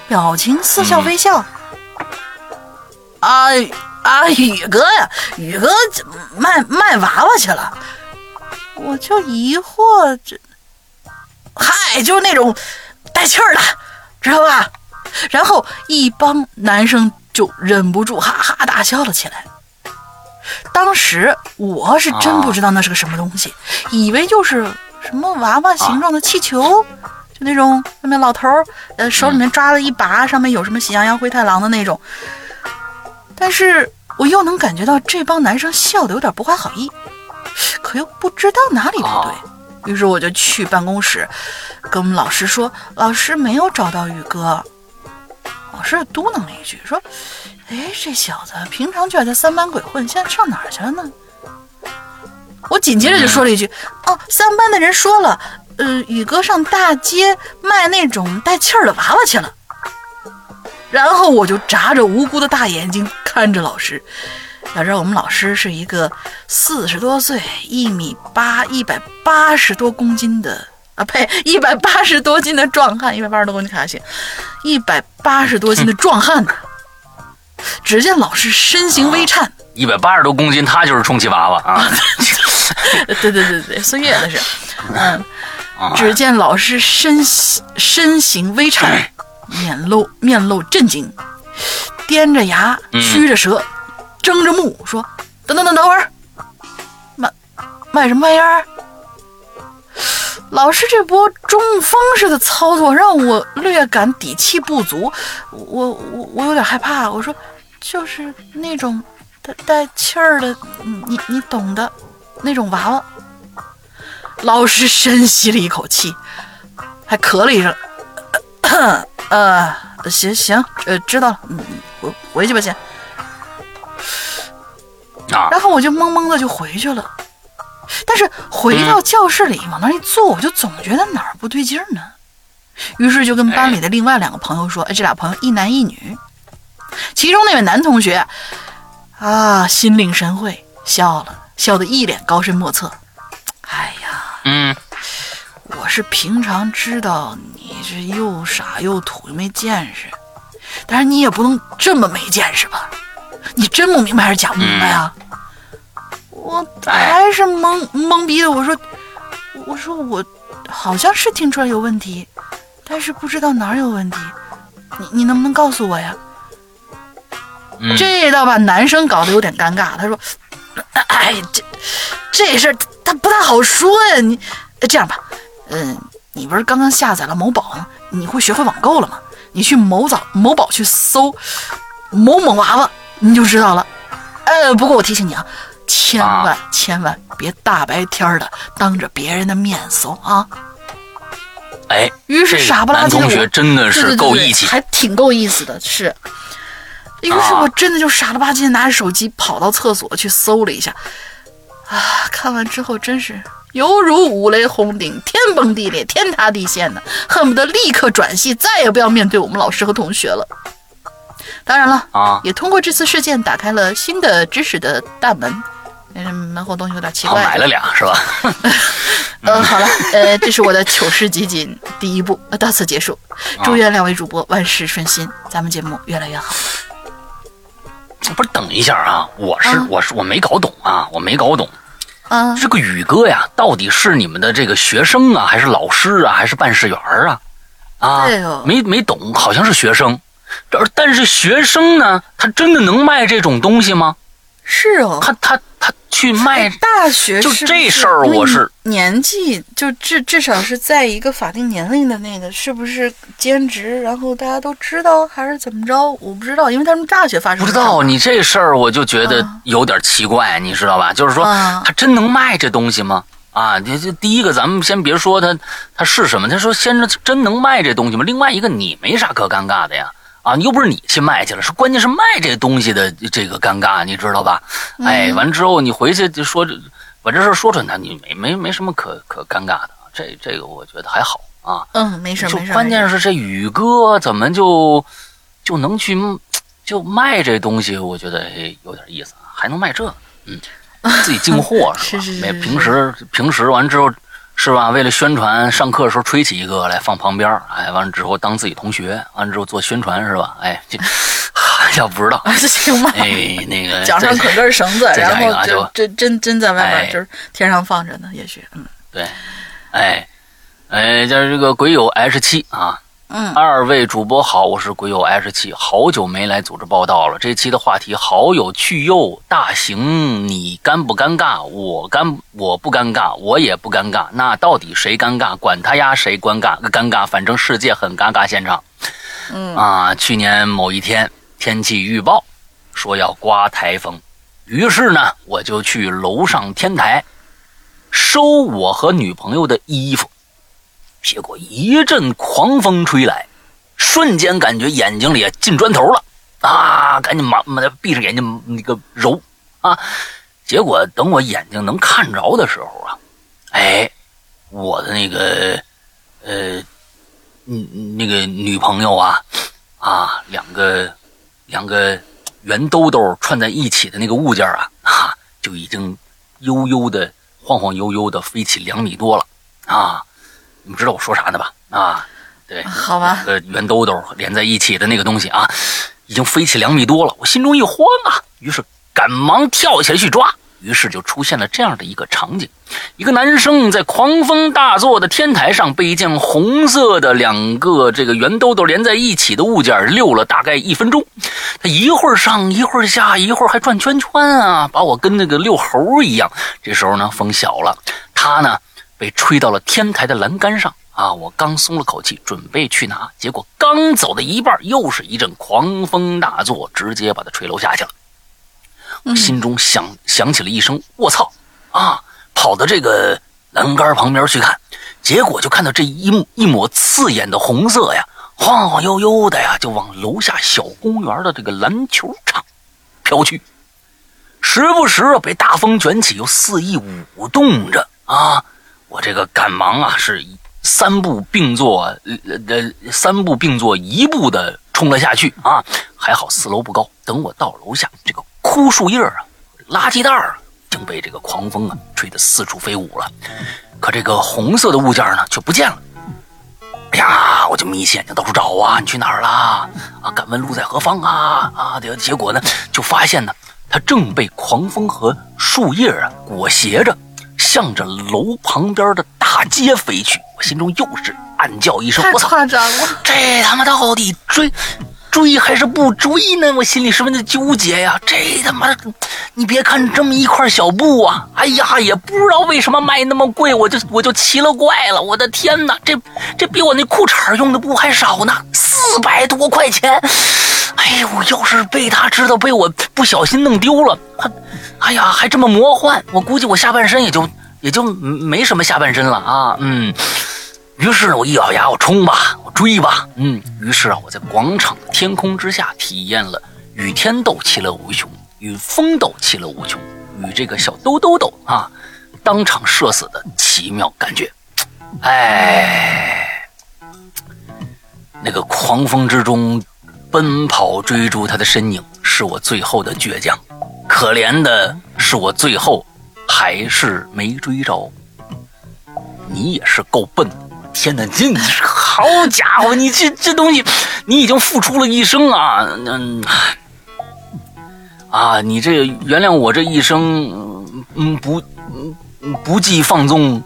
表情似笑非笑。啊啊，宇哥呀，宇哥卖卖娃娃去了？我就疑惑，这，嗨，就是那种带气儿的，知道吧？然后一帮男生就忍不住哈哈大笑了起来。当时我是真不知道那是个什么东西，以为就是什么娃娃形状的气球，就那种那边老头儿呃手里面抓了一把，上面有什么喜羊羊、灰太狼的那种。但是我又能感觉到这帮男生笑的有点不怀好意，可又不知道哪里不对。于是我就去办公室跟我们老师说：“老师没有找到宇哥。”老师嘟囔了一句说：“哎，这小子平常就在三班鬼混，现在上哪儿去了呢？”我紧接着就说了一句：“哦，三班的人说了，呃，宇哥上大街卖那种带气儿的娃娃去了。”然后我就眨着无辜的大眼睛看着老师。要知道，我们老师是一个四十多岁、一米八、一百八十多公斤的啊，呸，一百八十多斤的壮汉，一百八十多公斤卡行，一百八十多斤的壮汉呢。只见老师身形微颤，一百八十多公斤，他就是充气娃娃啊！对对对对，孙悦那是，嗯，啊只见老师身身形微颤，面露面露震惊，掂着牙，曲着舌，睁着目说：“等等等等会儿，卖卖什么玩意儿？”老师这波中风式的操作让我略感底气不足，我我我有点害怕。我说：“就是那种带带气儿的，你你你懂的，那种娃娃。老师深吸了一口气，还咳了一声，呃，行行，呃，知道了，嗯，回回去吧，先。啊，然后我就懵懵的就回去了。但是回到教室里往那一坐，我就总觉得哪儿不对劲儿呢。于是就跟班里的另外两个朋友说：“哎，这俩朋友一男一女。”其中那位男同学啊，心领神会，笑了笑得一脸高深莫测。哎呀，嗯，我是平常知道你这又傻又土又没见识，但是你也不能这么没见识吧？你真不明白还是假不明白啊？我还是懵懵逼的。我说，我说我好像是听出来有问题，但是不知道哪儿有问题。你你能不能告诉我呀？嗯这倒把男生搞得有点尴尬。他说：“哎，这这事儿他不太好说呀。你这样吧，嗯，你不是刚刚下载了某宝吗？你会学会网购了吗？你去某早某宝去搜某某娃娃，你就知道了。呃，不过我提醒你啊，千万千万别大白天儿的当着别人的面搜啊。”哎，于是傻不拉几的我学真的对是够义气，还挺够意思的，是。于是啊我真的就傻了吧唧的拿着手机跑到厕所去搜了一下，啊，看完之后真是犹如五雷轰顶，天崩地裂，天塌地陷的，恨不得立刻转系，再也不要面对我们老师和同学了。当然了，啊，也通过这次事件打开了新的知识的大门。嗯，门后东西有点奇怪。好买了俩是吧？呃，好了，呃，这是我的糗事集锦第一部，呃，到此结束。祝愿两位主播万事顺心，咱们节目越来越好。不是，等一下啊，我是啊我是我没搞懂啊，我没搞懂。啊，这个宇哥呀，到底是你们的这个学生啊，还是老师啊，还是办事员啊？啊对哦，没没懂，好像是学生。这但是学生呢，他真的能卖这种东西吗？是哦。他他他去卖大学就是不这事儿我是年纪就至至少是在一个法定年龄的那个，是不是兼职？然后大家都知道还是怎么着？我不知道，因为他们大学发生的不知道你这事儿，我就觉得啊有点奇怪，你知道吧？就是说，啊他真能卖这东西吗？啊，这这第一个，咱们先别说他他是什么，他说先是真能卖这东西吗？另外一个，你没啥可尴尬的呀，啊，又不是你去卖去了，是关键是卖这东西的这个尴尬，你知道吧？哎，完之后你回去就说这把这事说出来，你没没没什么可可尴尬的，这这个我觉得还好啊。嗯，没事就没事。关键是这宇哥怎么就就能去就卖这东西？我觉得哎有点意思，啊，还能卖这个，嗯，自己进货是吧？是是是是没平时平时完之后是吧？为了宣传，上课的时候吹起一个来放旁边儿，哎，完了之后当自己同学，完了之后做宣传是吧？哎，这 要不知道，行吧。哎，那个 脚上捆根绳子，然后就就真真真在外哎面，就是天上放着呢，也许，嗯对，哎，哎，就是这个鬼友 H 七啊，嗯，二位主播好，我是鬼友 H 七，好久没来组织报道了。这期的话题好有趣哟，大型，你尴不尴尬？我尴，我不尴尬，我也不尴尬。那到底谁尴尬？管他呀，谁尴尬？尴尬，反正世界很尴尬。现场，嗯啊，去年某一天天气预报说要刮台风，于是呢，我就去楼上天台收我和女朋友的衣服。结果一阵狂风吹来，瞬间感觉眼睛里进砖头了啊！赶紧忙忙的闭上眼睛那个揉啊！结果等我眼睛能看着的时候啊，哎，我的那个呃，嗯，那个女朋友啊啊，两个两个圆兜兜串在一起的那个物件啊啊，就已经悠悠的晃晃悠悠的飞起两米多了啊！你们知道我说啥呢吧？啊，对，好吧，呃，圆兜兜连在一起的那个东西啊，已经飞起两米多了，我心中一慌啊，于是赶忙跳起来去抓，于是就出现了这样的一个场景：一个男生在狂风大作的天台上，被一件红色的两个这个圆兜兜连在一起的物件溜了大概一分钟，他一会儿上一会儿下，一会儿还转圈圈啊，把我跟那个遛猴一样。这时候呢，风小了，他呢。被吹到了天台的栏杆上啊！我刚松了口气，准备去拿，结果刚走到一半，又是一阵狂风大作，直接把他吹楼下去了。我心中想想起了一声“我操”，啊，跑到这个栏杆旁边去看，结果就看到这一一抹刺眼的红色呀，晃晃悠悠的呀，就往楼下小公园的这个篮球场飘去，时不时被大风卷起，又肆意舞动着啊！我这个赶忙啊，是三步并作呃呃三步并作一步的冲了下去啊！还好四楼不高，等我到楼下，这个枯树叶啊、垃圾袋啊，已经被这个狂风啊吹得四处飞舞了。可这个红色的物件呢，却不见了。哎呀，我就眯起眼睛到处找啊！你去哪儿啦？啊，敢问路在何方啊？啊，结结果呢，就发现呢，它正被狂风和树叶啊裹挟着，向着楼旁边的大街飞去。我心中又是暗叫一声：“我操！夸张了。这他妈到底追追还是不追呢？我心里十分的纠结呀！这他妈，你别看这么一块小布啊，哎呀，也不知道为什么卖那么贵，我就我就奇了怪了！我的天哪，这这比我那裤衩用的布还少呢，四百多块钱！哎呦，要是被他知道被我不小心弄丢了，还 哎呀，还这么魔幻，我估计我下半身也就也就没什么下半身了啊！嗯。于是呢，我一咬牙，我冲吧，我追吧，嗯。于是啊，我在广场的天空之下体验了与天斗其乐无穷，与风斗其乐无穷，与这个小兜兜斗啊，当场射死的奇妙感觉。哎，那个狂风之中奔跑追逐他的身影，是我最后的倔强。可怜的是我最后还是没追着。你也是够笨。天哪，这好家伙，你这这东西，你已经付出了一生啊，嗯，啊，你这原谅我这一生，嗯不，嗯不计放纵，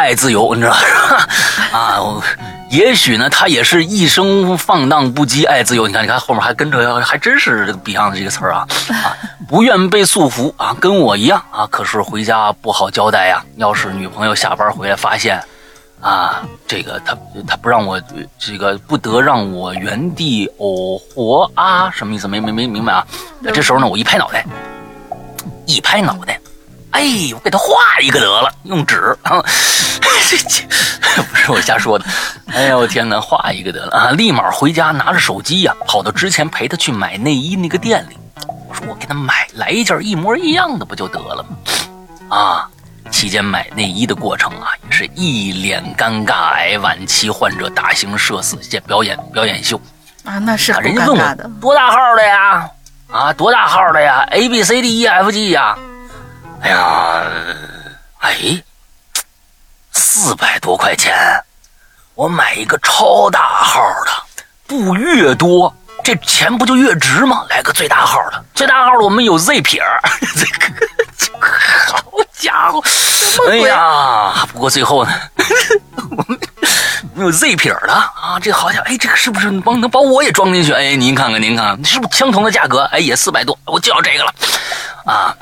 爱自由，你知道吧？啊，也许呢，他也是一生放荡不羁，爱自由。你看，你看后面还跟着，还真是 Beyond 这个词儿啊，啊，不愿被束缚啊，跟我一样啊，可是回家不好交代呀。要是女朋友下班回来发现。啊，这个他他不让我这个不得让我原地偶活啊，什么意思？没没没明白啊？这时候呢，我一拍脑袋，一拍脑袋，哎，我给他画一个得了，用纸啊，这这不是我瞎说的，哎呦我天哪，画一个得了啊！立马回家拿着手机呀，跑到之前陪他去买内衣那个店里，我说我给他买来一件一模一样的不就得了吗？啊！期间买内衣的过程啊，也是一脸尴尬，癌晚期患者大型社死现表演表演秀啊，那是人家问我多大号的呀？啊，多大号的呀？A B C D E F G 呀？哎呀，哎，四百多块钱，我买一个超大号的，布越多，这钱不就越值吗？来个最大号的，最大号的我们有 Z 撇 这个。好家伙！哎呀，不过最后呢，我们有 Z 撇的啊。这好像，哎，这个是不是能帮能把我也装进去？哎，您看看，您看，看，是不是相同的价格？哎，也四百多，我就要这个了啊！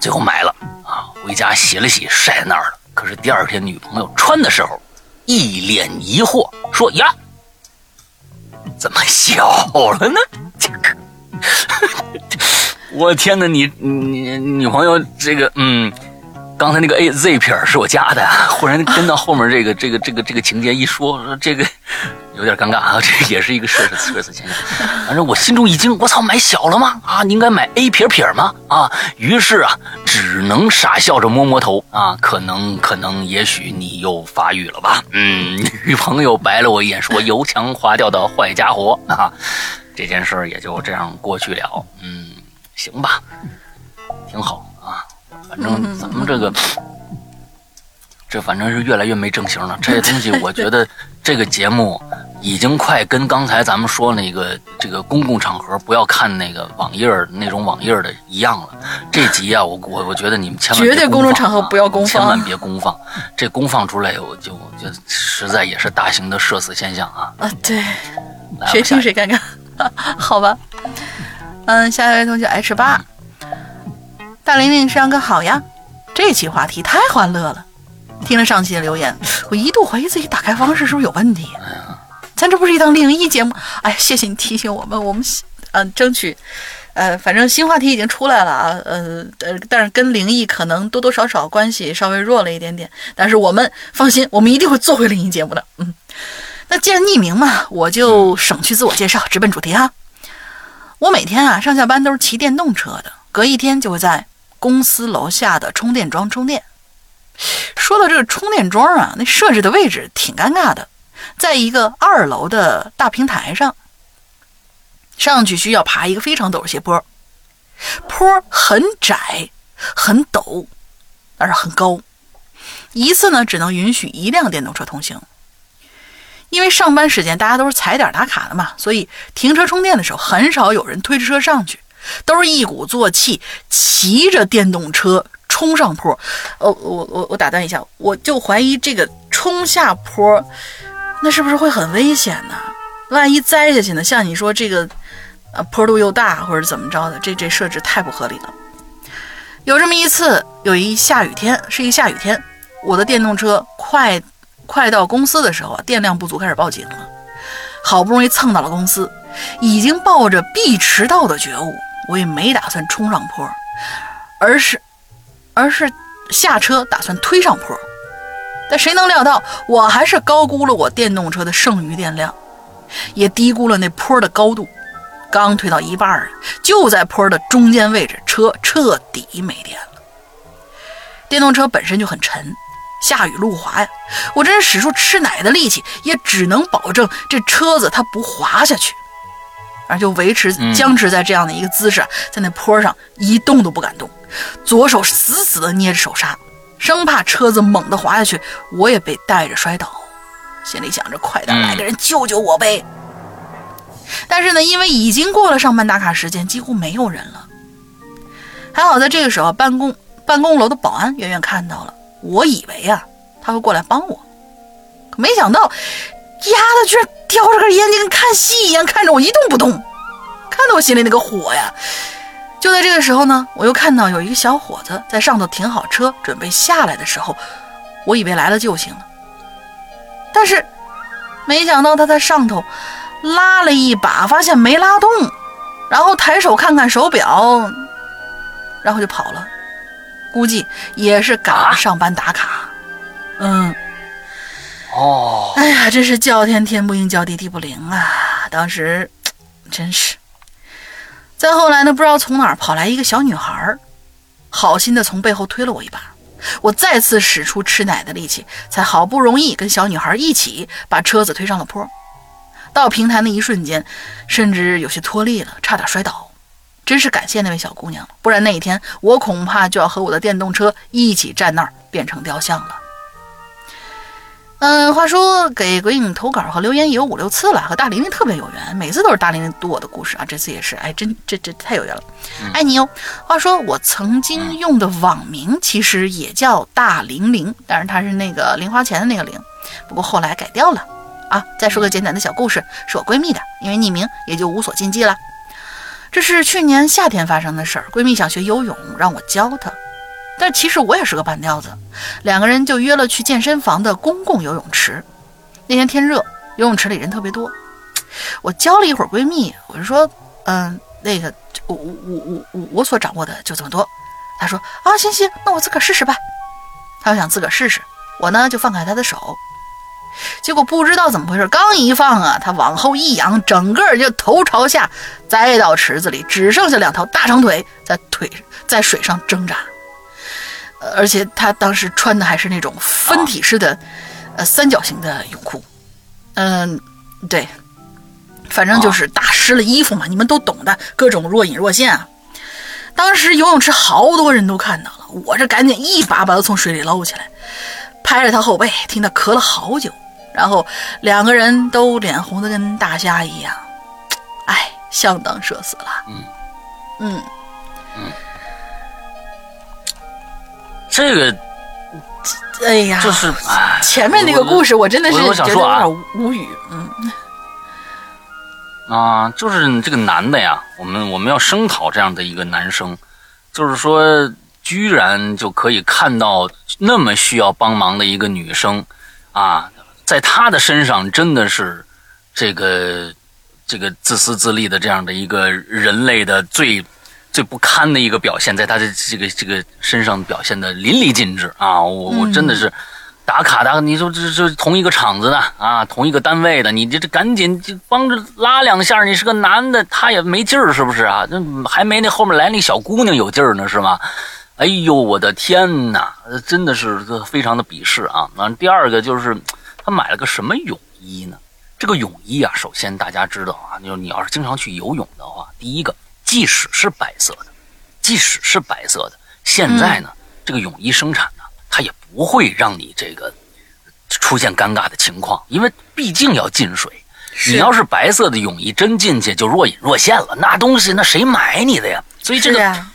最后买了啊，回家洗了洗，晒在那儿了。可是第二天女朋友穿的时候，一脸疑惑，说：“呀，怎么小了呢？”这个。我天哪，你你女朋友这个嗯，刚才那个 A Z 撇是我加的，忽然跟到后面这个这个这个这个情节一说，说这个有点尴尬啊，这也是一个社死社死现象。反正我心中一惊，我操，买小了吗？啊，你应该买 A 撇撇吗？啊，于是啊，只能傻笑着摸摸头啊，可能可能也许你又发育了吧？嗯，女朋友白了我一眼，说油腔滑调的坏家伙啊，这件事也就这样过去了。嗯。行吧，挺好啊。反正咱们这个，这反正是越来越没正形了。这些东西，我觉得这个节目已经快跟刚才咱们说那个这个公共场合不要看那个网页那种网页的一样了。这集啊，我我我觉得你们千万绝对公众场合不要公放，千万别公放。这公放出来，我就就实在也是大型的社死现象啊。啊，对，谁听谁尴尬，好吧。嗯，下一位同学 H 八，大玲玲山哥好呀！这期话题太欢乐了，听了上期的留言，我一度怀疑自己打开方式是不是有问题。咱这不是一档灵异节目，哎，谢谢你提醒我们，我们嗯争取，呃，反正新话题已经出来了啊，呃呃，但是跟灵异可能多多少少关系稍微弱了一点点，但是我们放心，我们一定会做回灵异节目的。嗯，那既然匿名嘛，我就省去自我介绍，直奔主题哈。我每天啊上下班都是骑电动车的，隔一天就会在公司楼下的充电桩充电。说到这个充电桩啊，那设置的位置挺尴尬的，在一个二楼的大平台上。上去需要爬一个非常陡的斜坡，坡很窄、很陡，但是很高。一次呢，只能允许一辆电动车通行。因为上班时间大家都是踩点打卡的嘛，所以停车充电的时候很少有人推着车上去，都是一鼓作气骑着电动车冲上坡。哦，我我我打断一下，我就怀疑这个冲下坡，那是不是会很危险呢？万一栽下去呢？像你说这个。呃，坡度又大，或者怎么着的，这这设置太不合理了。有这么一次，有一下雨天，是一下雨天，我的电动车快快到公司的时候啊，电量不足，开始报警了。好不容易蹭到了公司，已经抱着必迟到的觉悟，我也没打算冲上坡，而是而是下车打算推上坡。但谁能料到，我还是高估了我电动车的剩余电量，也低估了那坡的高度。刚推到一半儿，就在坡的中间位置，车彻底没电了。电动车本身就很沉，下雨路滑呀，我真是使出吃奶的力气，也只能保证这车子它不滑下去，而就维持僵持在这样的一个姿势，在那坡上一动都不敢动，左手死死地捏着手刹，生怕车子猛地滑下去，我也被带着摔倒。心里想着，快点来个人救救我呗。但是呢，因为已经过了上班打卡时间，几乎没有人了。还好在这个时候，办公办公楼的保安远远看到了，我以为啊他会过来帮我，可没想到，丫的居然叼着根烟，就跟看戏一样看着我一动不动，看得我心里那个火呀！就在这个时候呢，我又看到有一个小伙子在上头停好车，准备下来的时候，我以为来了救星了，但是没想到他在上头。拉了一把，发现没拉动，然后抬手看看手表，然后就跑了。估计也是赶上班打卡。嗯，哦，哎呀，真是叫天天不应，叫地地不灵啊！当时 真是。再后来呢，不知道从哪儿跑来一个小女孩，好心的从背后推了我一把。我再次使出吃奶的力气，才好不容易跟小女孩一起把车子推上了坡。到平台那一瞬间，甚至有些脱力了，差点摔倒。真是感谢那位小姑娘，不然那一天我恐怕就要和我的电动车一起站那儿变成雕像了。嗯，话说给鬼影投稿和留言也有五六次了，和大玲玲特别有缘，每次都是大玲玲读我的故事啊，这次也是，哎，真这这太有缘了，爱你哟。话说我曾经用的网名其实也叫大玲玲，但是它是那个零花钱的那个零，不过后来改掉了。啊，再说个简短的小故事，是我闺蜜的，因为匿名也就无所禁忌了。这是去年夏天发生的事儿，闺蜜想学游泳，让我教她，但其实我也是个半吊子，两个人就约了去健身房的公共游泳池。那天天热，游泳池里人特别多，我教了一会儿闺蜜，我就说，嗯，那个我我我我我所掌握的就这么多。她说啊，行行，那我自个儿试试吧。她想自个儿试试，我呢就放开她的手。结果不知道怎么回事，刚一放啊，她往后一仰，整个就头朝下栽到池子里，只剩下两条大长腿在腿在水上挣扎。而且他当时穿的还是那种分体式的，呃，三角形的泳裤。嗯，对，反正就是打湿了衣服嘛，你们都懂的，各种若隐若现啊。当时游泳池好多人都看到了，我这赶紧一把把他从水里捞起来。拍着他后背，听他咳了好久，然后两个人都脸红的跟大虾一样，哎，相当社死了。嗯嗯嗯，这个，哎呀，就是前面那个故事，我真的是觉得有点无语。嗯啊，就是这个男的呀，我们我们要声讨这样的一个男生，就是说。居然就可以看到那么需要帮忙的一个女生，啊，在他的身上真的是这个这个自私自利的这样的一个人类的最最不堪的一个表现，在他的这个这个身上表现的淋漓尽致啊！我我真的是打卡打，你说这这同一个厂子的啊，同一个单位的，你这这赶紧就帮着拉两下，你是个男的，他也没劲儿，是不是啊？这还没那后面来那小姑娘有劲儿呢，是吗？哎呦，我的天哪，真的是非常的鄙视啊！那第二个就是他买了个什么泳衣呢？这个泳衣啊，首先大家知道啊，就是你要是经常去游泳的话，第一个，即使是白色的，即使是白色的，现在呢，这个泳衣生产呢，它也不会让你这个出现尴尬的情况，因为毕竟要进水。你要是白色的泳衣真进去就若隐若现了，那东西那谁买你的呀？所以这个，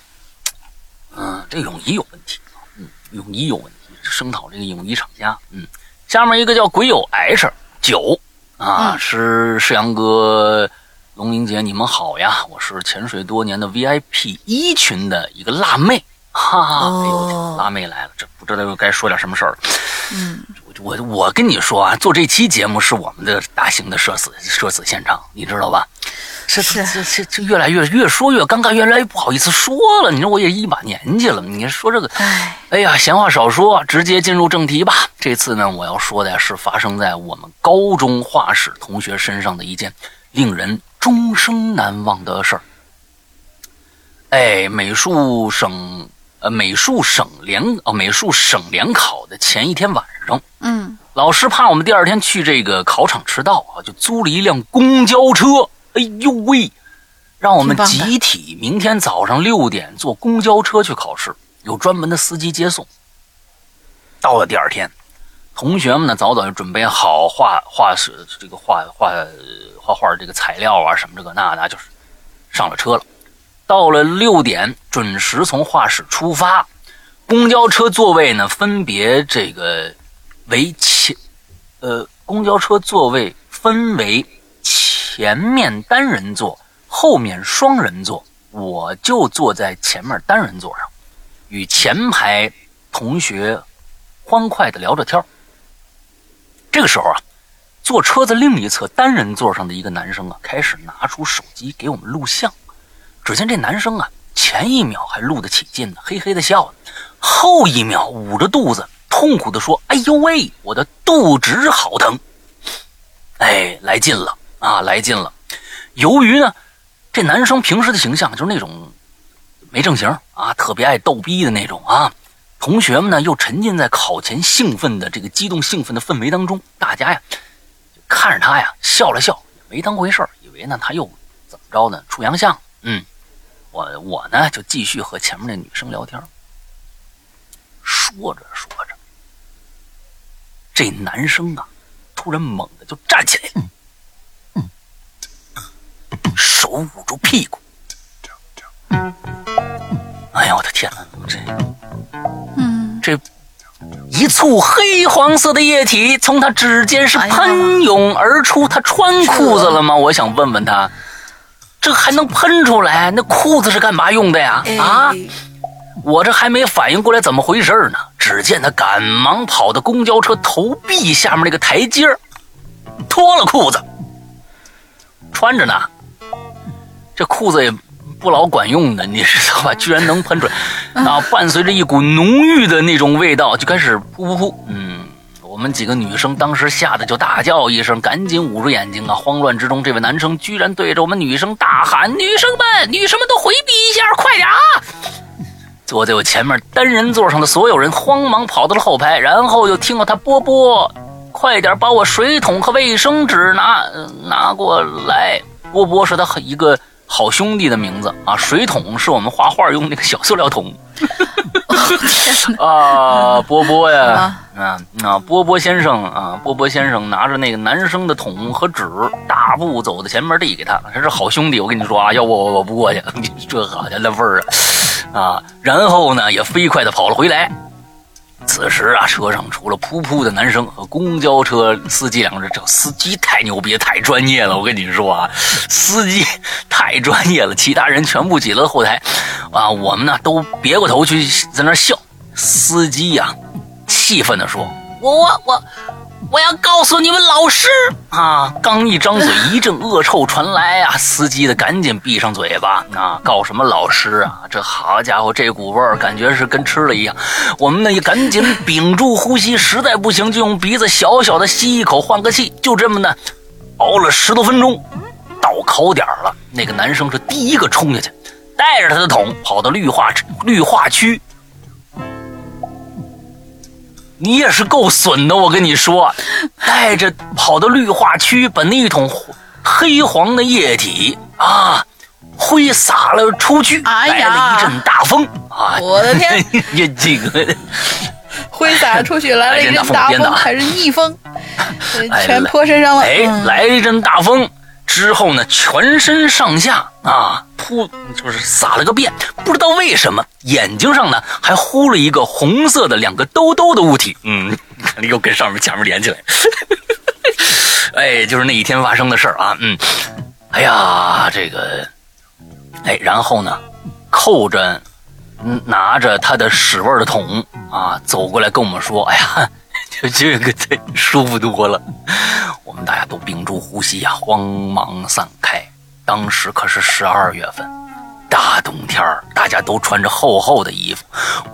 嗯，这泳衣有问题嗯，泳衣有问题，声讨这个泳衣厂家。嗯，下面一个叫鬼友 H 九。啊，是世阳哥、龙玲姐，你们好呀！我是潜水多年的 VIP 一群的一个辣妹，哈哈！哎呦，辣妹来了，这不知道又该说点什么事儿。嗯，我我跟你说啊，做这期节目是我们的大型的社死社死现场，你知道吧？是这这这越来越越说越尴尬，越来越不好意思说了。你说我也一把年纪了，你说这个，哎，哎呀，闲话少说，直接进入正题吧。这次呢，我要说的是发生在我们高中画室同学身上的一件令人终生难忘的事儿。哎，美术省呃，美术省联哦，美术省联考的前一天晚上，嗯，老师怕我们第二天去这个考场迟到啊，就租了一辆公交车。哎呦喂！让我们集体明天早上六点坐公交车去考试，有专门的司机接送。到了第二天，同学们呢早早就准备好画画是这个画画画画这个材料啊什么这个那那就是上了车了。到了六点准时从画室出发，公交车座位呢分别这个为前呃公交车座位分为。前面单人座，后面双人座，我就坐在前面单人座上，与前排同学欢快的聊着天这个时候啊，坐车子另一侧单人座上的一个男生啊，开始拿出手机给我们录像。只见这男生啊，前一秒还录得起劲呢，嘿嘿的笑，后一秒捂着肚子，痛苦的说：“哎呦喂，我的肚子好疼！”哎，来劲了。啊，来劲了！由于呢，这男生平时的形象就是那种没正形啊，特别爱逗逼的那种啊。同学们呢又沉浸在考前兴奋的这个激动兴奋的氛围当中，大家呀看着他呀笑了笑，也没当回事以为呢他又怎么着呢出洋相。嗯，我我呢就继续和前面那女生聊天，说着说着，这男生啊突然猛地就站起来。手捂住屁股，哎呀，我的天哪！这，嗯，这一簇黑黄色的液体从他指尖是喷涌而出。他穿裤子了吗？我想问问他，这还能喷出来？那裤子是干嘛用的呀？啊！我这还没反应过来怎么回事呢，只见他赶忙跑到公交车投币下面那个台阶脱了裤子，穿着呢。这裤子也不老管用的，你知道吧？居然能喷出来，啊！伴随着一股浓郁的那种味道，就开始噗噗噗。嗯，我们几个女生当时吓得就大叫一声，赶紧捂住眼睛啊！慌乱之中，这位男生居然对着我们女生大喊：“女生们，女生们都回避一下，快点啊！”坐在我前面单人座上的所有人慌忙跑到了后排，然后又听到他波波：“快点把我水桶和卫生纸拿拿过来。”波波是他一个。好兄弟的名字啊，水桶是我们画画用那个小塑料桶。啊，波波呀，啊啊，波波先生啊，波波先生拿着那个男生的桶和纸，大步走到前面递给他，他是好兄弟，我跟你说啊，要不我我不过去，这好家伙那味儿啊，啊，然后呢也飞快的跑了回来。此时啊，车上除了噗噗的男生和公交车司机两个人，这司机太牛逼，太专业了。我跟你说啊，司机太专业了，其他人全部挤了后台，啊，我们呢都别过头去在那笑。司机呀，气愤地说：“我我我我要告诉你们老师啊！刚一张嘴，一阵恶臭传来啊！司机的赶紧闭上嘴巴啊！告什么老师啊？这好家伙，这股味儿感觉是跟吃了一样。我们呢也赶紧屏住呼吸，实在不行就用鼻子小小的吸一口换个气。就这么呢，熬了十多分钟，到考点了。那个男生是第一个冲下去，带着他的桶跑到绿化绿化区。你也是够损的，我跟你说，带着跑到绿化区，把那一桶黑黄的液体啊挥洒了 出去，来了一阵大风啊！我的天，呀，这个挥洒出去来了一阵大风，还是逆风，全泼身上了。哎，来了一阵大风。之后呢，全身上下啊扑，就是撒了个遍，不知道为什么眼睛上呢还糊了一个红色的两个兜兜的物体，嗯，又跟上面前面连起来，哎，就是那一天发生的事儿啊，嗯，哎呀，这个，哎，然后呢，扣着，拿着他的屎味的桶啊，走过来跟我们说，哎呀。就这个这舒服多了，我们大家都屏住呼吸呀，慌忙散开。当时可是十二月份，大冬天大家都穿着厚厚的衣服。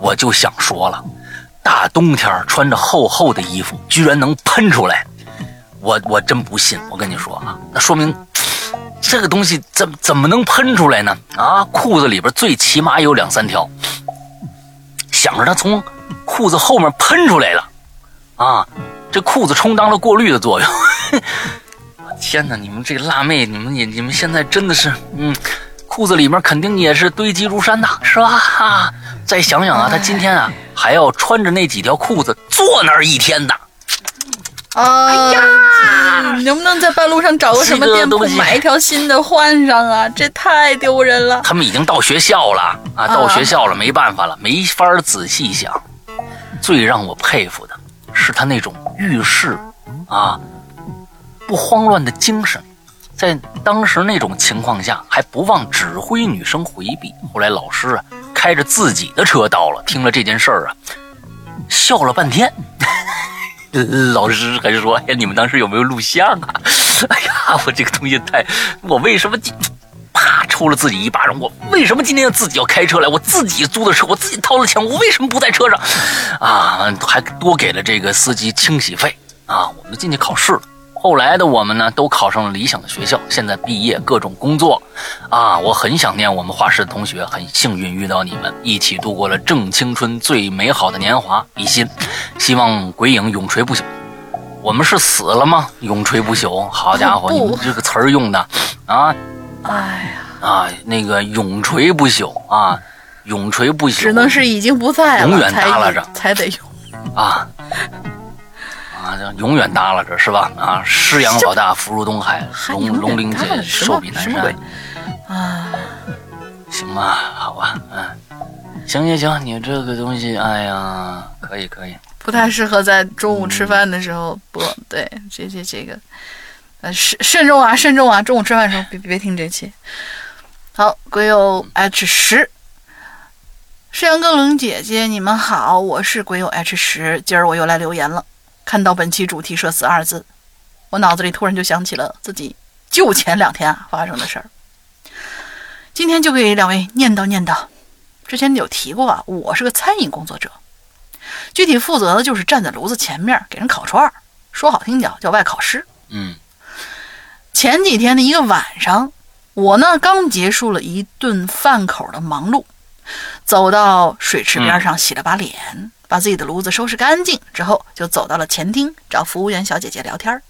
我就想说了，大冬天穿着厚厚的衣服，居然能喷出来，我我真不信。我跟你说啊，那说明这个东西怎怎么能喷出来呢？啊，裤子里边最起码有两三条，想着它从裤子后面喷出来了。啊，这裤子充当了过滤的作用。天哪，你们这个辣妹，你们你你们现在真的是，嗯，裤子里面肯定也是堆积如山呐，是吧？哈，再想想啊，她今天啊还要穿着那几条裤子坐那儿一天呢。哎呀，能不能在半路上找个什么店铺买一条新的换上啊？这太丢人了。他们已经到学校了啊，到学校了，没办法了，没法仔细想。最让我佩服的。是他那种遇事啊不慌乱的精神，在当时那种情况下还不忘指挥女生回避。后来老师啊开着自己的车到了，听了这件事儿啊，笑了半天。老师还说：“哎呀，你们当时有没有录像啊？”哎呀，我这个东西太……我为什么？啪，抽了自己一巴掌！我为什么今天要自己要开车来？我自己租的车，我自己掏的钱，我为什么不在车上？啊，还多给了这个司机清洗费啊！我们进去考试了。后来的我们呢，都考上了理想的学校，现在毕业，各种工作。啊，我很想念我们画室的同学，很幸运遇到你们，一起度过了正青春最美好的年华。比心，希望鬼影永垂不朽。我们是死了吗？永垂不朽？好家伙，你们这个词儿用的啊！哎呀。啊，那个永垂不朽啊，永垂不朽，只能是已经不在了，永远耷拉着。才得用啊。啊，永远耷拉着是吧？啊，师阳老大福如东海，龙龙鳞姐寿比南山。啊，行吧，好吧，嗯，行行行，你这个东西，哎呀，可以可以，不太适合在中午吃饭的时候播，对，这这这个。呃，慎慎重啊，慎重啊！中午吃饭的时候别别听这期。好，鬼友 H 十，世阳哥、冷姐姐，你们好，我是鬼友 H 十。今儿我又来留言了，看到本期主题“社死”二字，我脑子里突然就想起了自己就前两天啊发生的事儿。今天就给两位念叨念叨。之前有提过啊，我是个餐饮工作者，具体负责的就是站在炉子前面给人烤串儿，说好听点叫外烤师。嗯。前几天的一个晚上，我呢刚结束了一顿饭口的忙碌，走到水池边上洗了把脸，把自己的炉子收拾干净之后，就走到了前厅找服务员小姐姐聊天。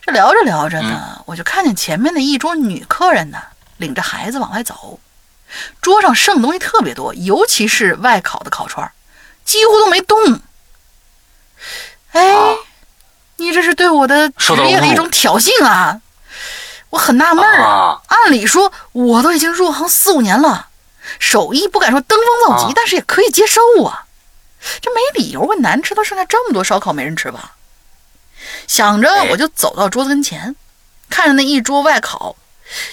这聊着聊着呢，我就看见前面的一桌女客人呢领着孩子往外走，桌上剩东西特别多，尤其是外烤的烤串，几乎都没动。哎。你这是对我的职业的一种挑衅啊！我很纳闷儿。按理说，我都已经入行四五年了，手艺不敢说登峰造极，但是也可以接受啊。这没理由，问难吃到剩下这么多烧烤没人吃吧？想着，我就走到桌子跟前，看着那一桌外烤，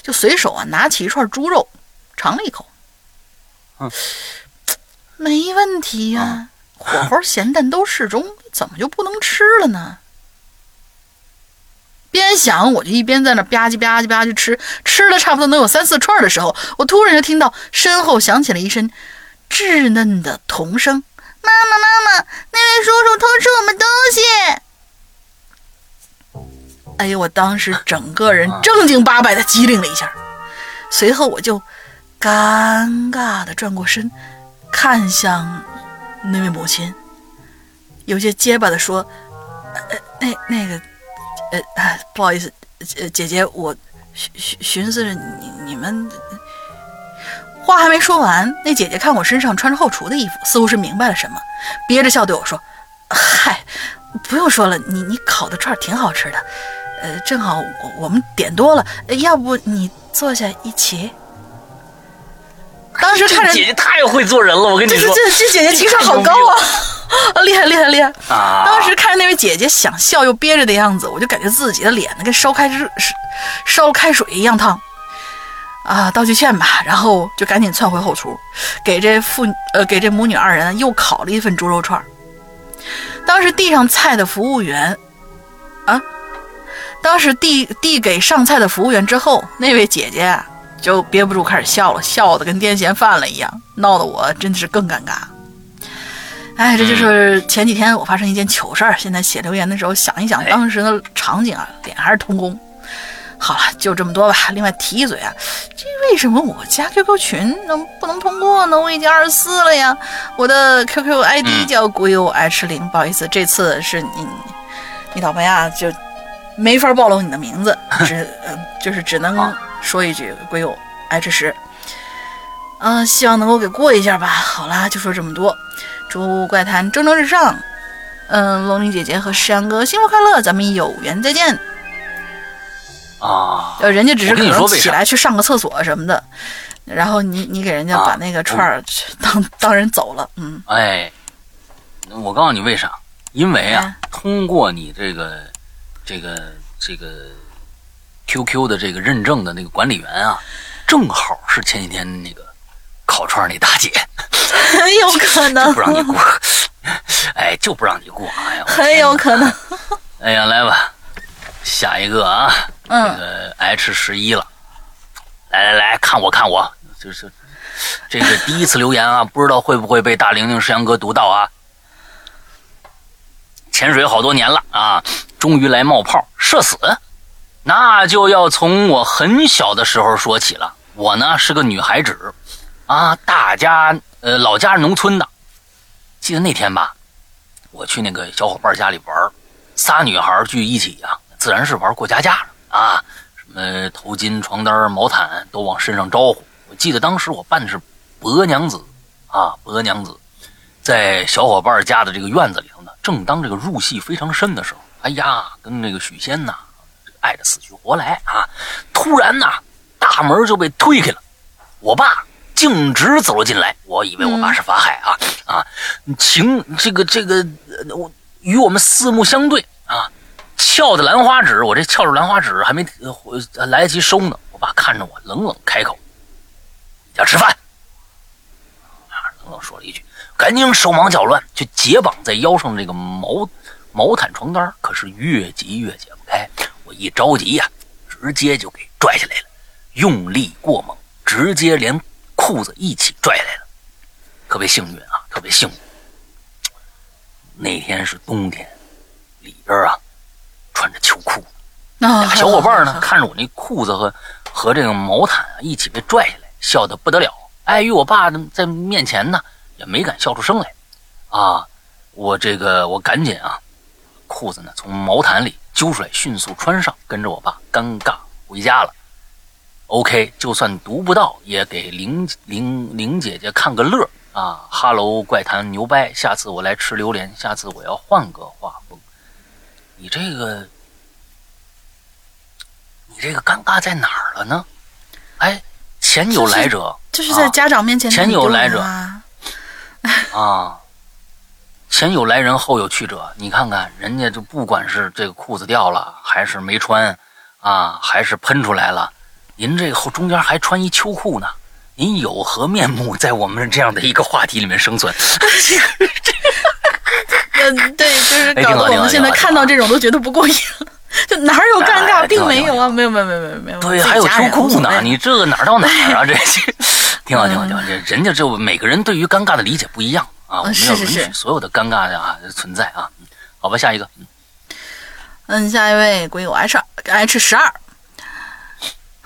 就随手啊拿起一串猪肉，尝了一口。嗯，没问题呀。火候咸淡都适中，怎么就不能吃了呢？边想我就一边在那吧唧吧唧吧唧吃，吃了差不多能有三四串的时候，我突然就听到身后响起了一声稚嫩的童声：“妈妈，妈妈，那位叔叔偷吃我们东西！”哎呦！我当时整个人正经八百的机灵了一下，随后我就尴尬的转过身，看向那位母亲，有些结巴的说：“呃，那那个，呃，不好意思，呃，姐姐，我寻寻寻思着你你们。”话还没说完，那姐姐看我身上穿着后厨的衣服，似乎是明白了什么，憋着笑对我说：“嗨，不用说了，你你烤的串挺好吃的。”呃，正好我我们点多了，要不你坐下一起？当时看着姐姐太会做人了，我跟你说，这这这姐姐情商好高啊，厉害厉害厉害！啊！当时看着那位姐姐想笑又憋着的样子，我就感觉自己的脸呢跟烧开热烧开水一样烫啊！道句歉吧，然后就赶紧窜回后厨，给这父呃给这母女二人又烤了一份猪肉串。当时递上菜的服务员啊。当时递递给上菜的服务员之后，那位姐姐就憋不住开始笑了，笑的跟癫痫犯了一样，闹得我真的是更尴尬。哎，这就是前几天我发生一件糗事儿。现在写留言的时候想一想当时的场景啊，脸还是通红。好了，就这么多吧。另外提一嘴啊，这为什么我加 QQ 群能不能通过呢？我已经二十四了呀，我的 QQ ID 叫古有 H 零，不好意思，这次是你你倒霉啊，就。没法暴露你的名字，只嗯，就是只能说一句“鬼友 H 十”。嗯，希望能够给过一下吧。好啦，就说这么多。祝怪谈蒸蒸日上。嗯，龙女姐姐和石阳哥幸福快乐，咱们有缘再见。啊，呃，人家只是可能起来去上个厕所什么的，然后你你给人家把那个串儿当当人走了，嗯。哎，我告诉你为啥？因为啊，通过你这个。这个这个 QQ 的这个认证的那个管理员啊，正好是前几天那个烤串那大姐，很有可能不让你过，哎，就不让你过，哎呀，很有可能。哎呀，来吧，下一个啊，这个 H 十一了，来来来看我看我，就是这个第一次留言啊，不知道会不会被大玲玲、石阳哥读到啊？潜水好多年了啊。终于来冒泡社死，那就要从我很小的时候说起了。我呢是个女孩子，啊，大家呃老家是农村的。记得那天吧，我去那个小伙伴家里玩，仨女孩聚一起呀，自然是玩过家家了啊，什么头巾、床单、毛毯都往身上招呼。我记得当时我扮的是伯娘子啊，伯娘子，在小伙伴家的这个院子里头呢，正当这个入戏非常深的时候。哎呀，跟那个许仙呐，爱的死去活来啊！突然呐，大门就被推开了，我爸径直走了进来。我以为我爸是法海啊啊！情这个这个，我与我们四目相对啊，翘的兰花指，我这翘着兰花指还没来得及收呢，我爸看着我，冷冷开口：“要吃饭。”啊，冷冷说了一句，赶紧手忙脚乱，就解绑在腰上这个毛。毛毯床单可是越急越解不开，我一着急呀，直接就给拽下来了，用力过猛，直接连裤子一起拽来了。特别幸运啊，特别幸运。那天是冬天，里边啊穿着秋裤。俩小伙伴呢，看着我那裤子和和这个毛毯啊一起被拽下来，笑得不得了。碍于我爸在面前呢，也没敢笑出声来。啊，我这个我赶紧啊。裤子呢？从毛毯里揪出来，迅速穿上，跟着我爸尴尬回家了。OK，就算读不到，也给玲玲玲姐姐看个乐啊！哈喽，怪谈牛掰，下次我来吃榴莲，下次我要换个画风。你这个，你这个尴尬在哪儿了呢？哎，前有来者，就是在家长面前前有来者啊。前有来人，后有去者。你看看人家，就不管是这个裤子掉了，还是没穿，啊，还是喷出来了，您这个后中间还穿一秋裤呢，您有何面目在我们这样的一个话题里面生存？嗯，对，就是哎搞得我们现在看到这种都觉得不过瘾。就哪有尴尬，哎并没有啊，没有没有没有没有没有。对，还有秋裤呢，你这个哪儿到哪儿啊？这 挺好挺好挺好，这人家这每个人对于尴尬的理解不一样啊，我们要允许所有的尴尬的啊存在啊。嗯好吧，下一个，嗯，下一位鬼友 H 二 H 十二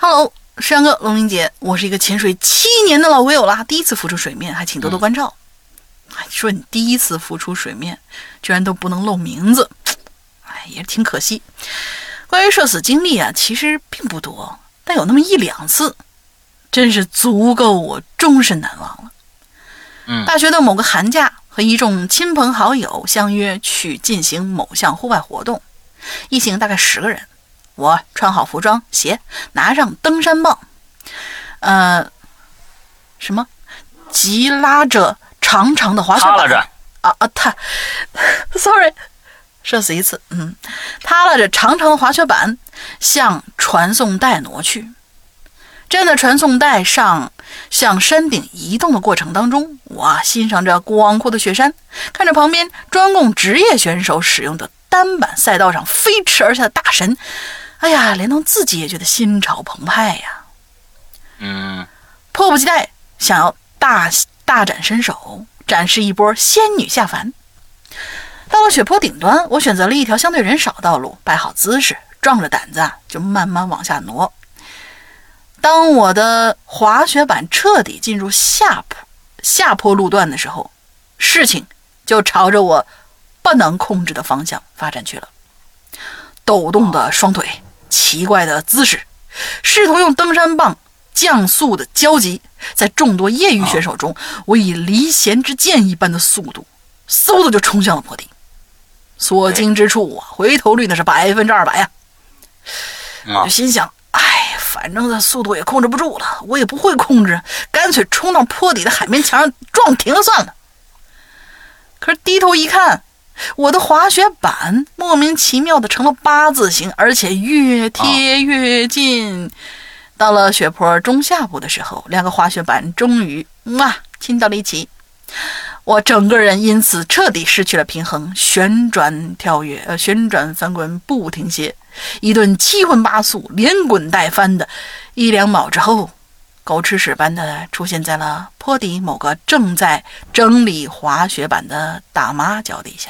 ，Hello，哥，龙明姐，我是一个潜水七年的老鬼友啦，第一次浮出水面，还请多多关照。哎，说你第一次浮出水面，居然都不能露名字，哎，也挺可惜。关于社死经历啊，其实并不多，但有那么一两次，真是足够我终身难忘了。嗯大学的某个寒假，和一众亲朋好友相约去进行某项户外活动，一行大概十个人。我穿好服装鞋，拿上登山棒，呃，什么，急拉着长长的滑雪板。啊啊，他，sorry，射死一次，嗯，他拉着长长的滑雪板向传送带挪去。站在传送带上向山顶移动的过程当中，我欣赏着广阔的雪山，看着旁边专供职业选手使用的单板赛道上飞驰而下的大神，哎呀，连同自己也觉得心潮澎湃呀。嗯迫不及待想要大大展身手，展示一波仙女下凡。到了雪坡顶端，我选择了一条相对人少的道路，摆好姿势，壮着胆子啊，就慢慢往下挪。当我的滑雪板彻底进入下坡下坡路段的时候，事情就朝着我不能控制的方向发展去了。抖动的双腿，奇怪的姿势，试图用登山棒降速的焦急，在众多业余选手中，我以离弦之箭一般的速度，嗖的就冲向了坡顶。所经之处啊，回头率那是百分之二百呀！我就心想，哎，反正这速度也控制不住了，我也不会控制，干脆冲到坡底的海绵墙上撞停了算了。可是低头一看，我的滑雪板莫名其妙的成了八字形，而且越贴越近。到了雪坡中下部的时候，两个滑雪板终于哇亲到了一起。我整个人因此彻底失去了平衡，旋转跳跃，呃，旋转翻滚不停歇，一顿七荤八素、连滚带翻的，一两秒之后，狗吃屎般的出现在了坡底某个正在整理滑雪板的大妈脚底下。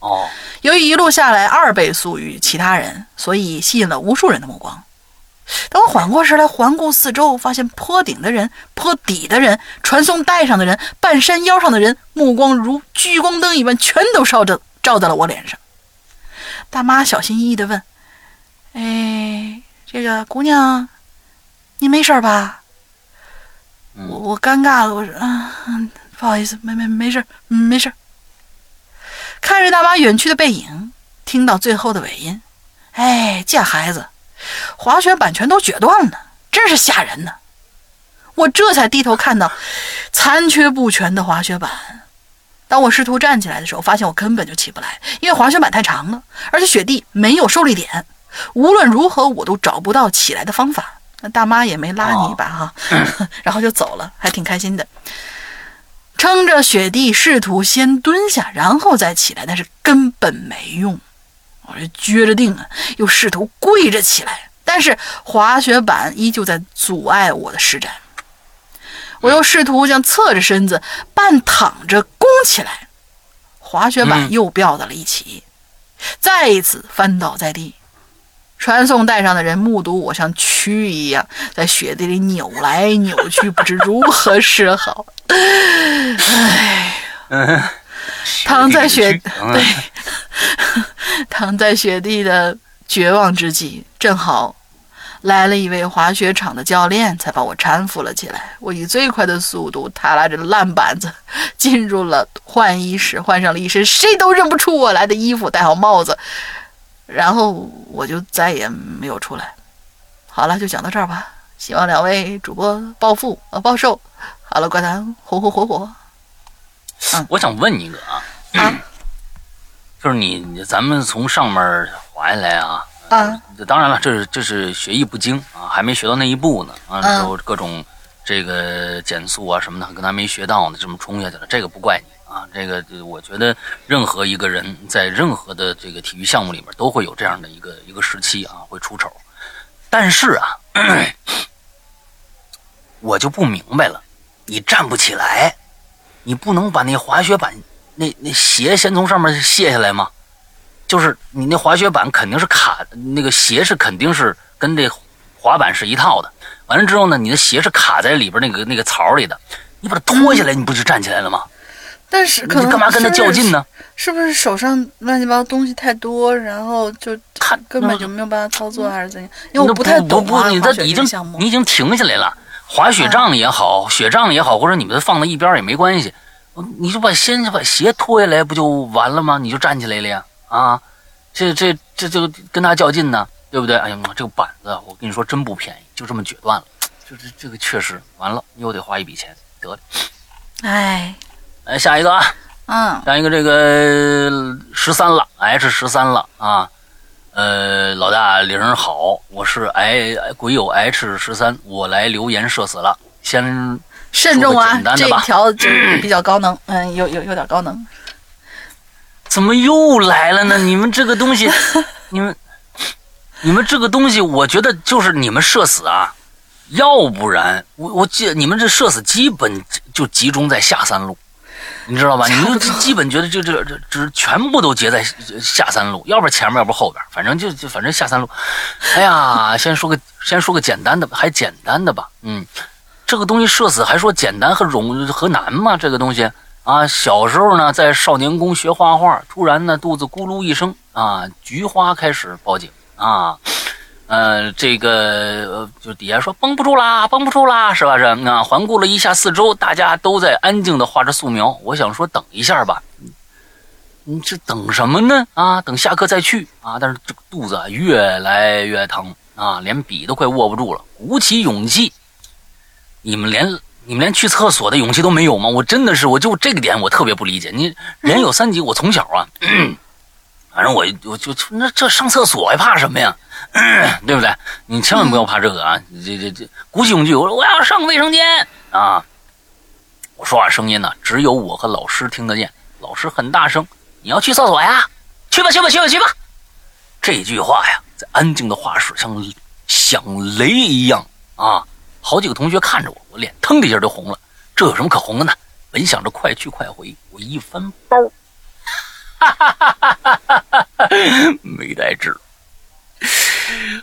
哦，由于一路下来二倍速于其他人，所以吸引了无数人的目光。等我缓过神来，环顾四周，发现坡顶的人、坡底的人、传送带上的人、半山腰上的人，目光如聚光灯一般，全都照着照在了我脸上。大妈小心翼翼地问：“哎，这个姑娘，你没事吧？”嗯我我尴尬了，我说：“啊，嗯不好意思，没没没事，嗯没事。”看着大妈远去的背影，听到最后的尾音，哎，这孩子，滑雪板全都撅断了，真是吓人呢。我这才低头看到残缺不全的滑雪板。当我试图站起来的时候，发现我根本就起不来，因为滑雪板太长了，而且雪地没有受力点，无论如何我都找不到起来的方法。那大妈也没拉你一把哈，然后就走了，还挺开心的。撑着雪地，试图先蹲下，然后再起来，但是根本没用。我这撅着腚啊，又试图跪着起来，但是滑雪板依旧在阻碍我的施展。我又试图将侧着身子半躺着弓起来，滑雪板又掉到了一起，再一次翻倒在地。传送带上的人目睹我像蛆一样在雪地里扭来扭去，不知如何是好。唉，嗯，躺在雪对，躺在雪地的绝望之际，正好来了一位滑雪场的教练，才把我搀扶了起来。我以最快的速度踏拉着烂板子进入了换衣室，换上了一身谁都认不出我来的衣服，戴好帽子，然后我就再也没有出来。好了，就讲到这儿吧。希望两位主播暴富呃暴瘦。好了，怪谈火火火火。我想问你一个啊，啊 就是你你咱们从上面滑下来啊，啊当然了，这是这是学艺不精啊，还没学到那一步呢啊，然后各种这个减速啊什么的，可能还没学到呢，这么冲下去了，这个不怪你啊。这个我觉得任何一个人在任何的这个体育项目里面都会有这样的一个一个时期啊，会出丑。但是啊，我就不明白了，你站不起来，你不能把那滑雪板那那鞋先从上面卸下来吗？就是你那滑雪板肯定是卡，那个鞋是肯定是跟这滑板是一套的。完了之后呢，你的鞋是卡在里边那个那个槽里的，你把它脱下来，你不就站起来了吗？但是可能干嘛跟他较劲呢？是不是手上乱七八糟东西太多，然后就他根本就没有办法操作，还是怎样？因为我不太懂啊。你这已经你已经停下来了，滑雪杖也好，雪杖也好，或者你们放在一边也没关系，你就把先把鞋脱下来不就完了吗？你就站起来了呀！啊，这这这就跟他较劲呢，对不对？哎呀妈，这个板子我跟你说真不便宜，就这么决断了，这这这个确实完了，又得花一笔钱，得了。哎。来下一个啊，嗯，下一个这个十三了，H 十三了啊，呃，老大铃好，我是 I 鬼友 H 十三，我来留言社死了，先慎重啊，这一条就比较高能，嗯，有有有点高能，怎么又来了呢？你们这个东西，你们你们这个东西，我觉得就是你们社死啊，要不然我我记你们这社死基本就集中在下三路。你知道吧？你们就基本觉得就这这这全部都结在下三路，要不前面，要不后边，反正就就反正下三路。哎呀，先说个先说个简单的，还简单的吧。嗯，这个东西射死还说简单和容和难吗？这个东西啊，小时候呢在少年宫学画画，突然呢肚子咕噜一声啊，菊花开始报警啊。呃，这个就底下说绷不住啦，绷不住啦，是吧？是啊。环顾了一下四周，大家都在安静的画着素描。我想说等一下吧，你这等什么呢？啊，等下课再去啊。但是这个肚子越来越疼啊，连笔都快握不住了。鼓起勇气，你们连你们连去厕所的勇气都没有吗？我真的是，我就这个点我特别不理解。你人有三急，我从小啊，反正我我就那这上厕所还怕什么呀？对不对？你千万不要怕这个啊！这这这，鼓起勇气，我说我要上卫生间啊！我说话声音呢，只有我和老师听得见。老师很大声：“你要去厕所呀？去吧，去吧，去吧，去吧！”这句话呀，在安静的画室像响雷一样啊！好几个同学看着我，我脸腾的一下就红了。这有什么可红的呢？本想着快去快回，我一翻包，没带纸。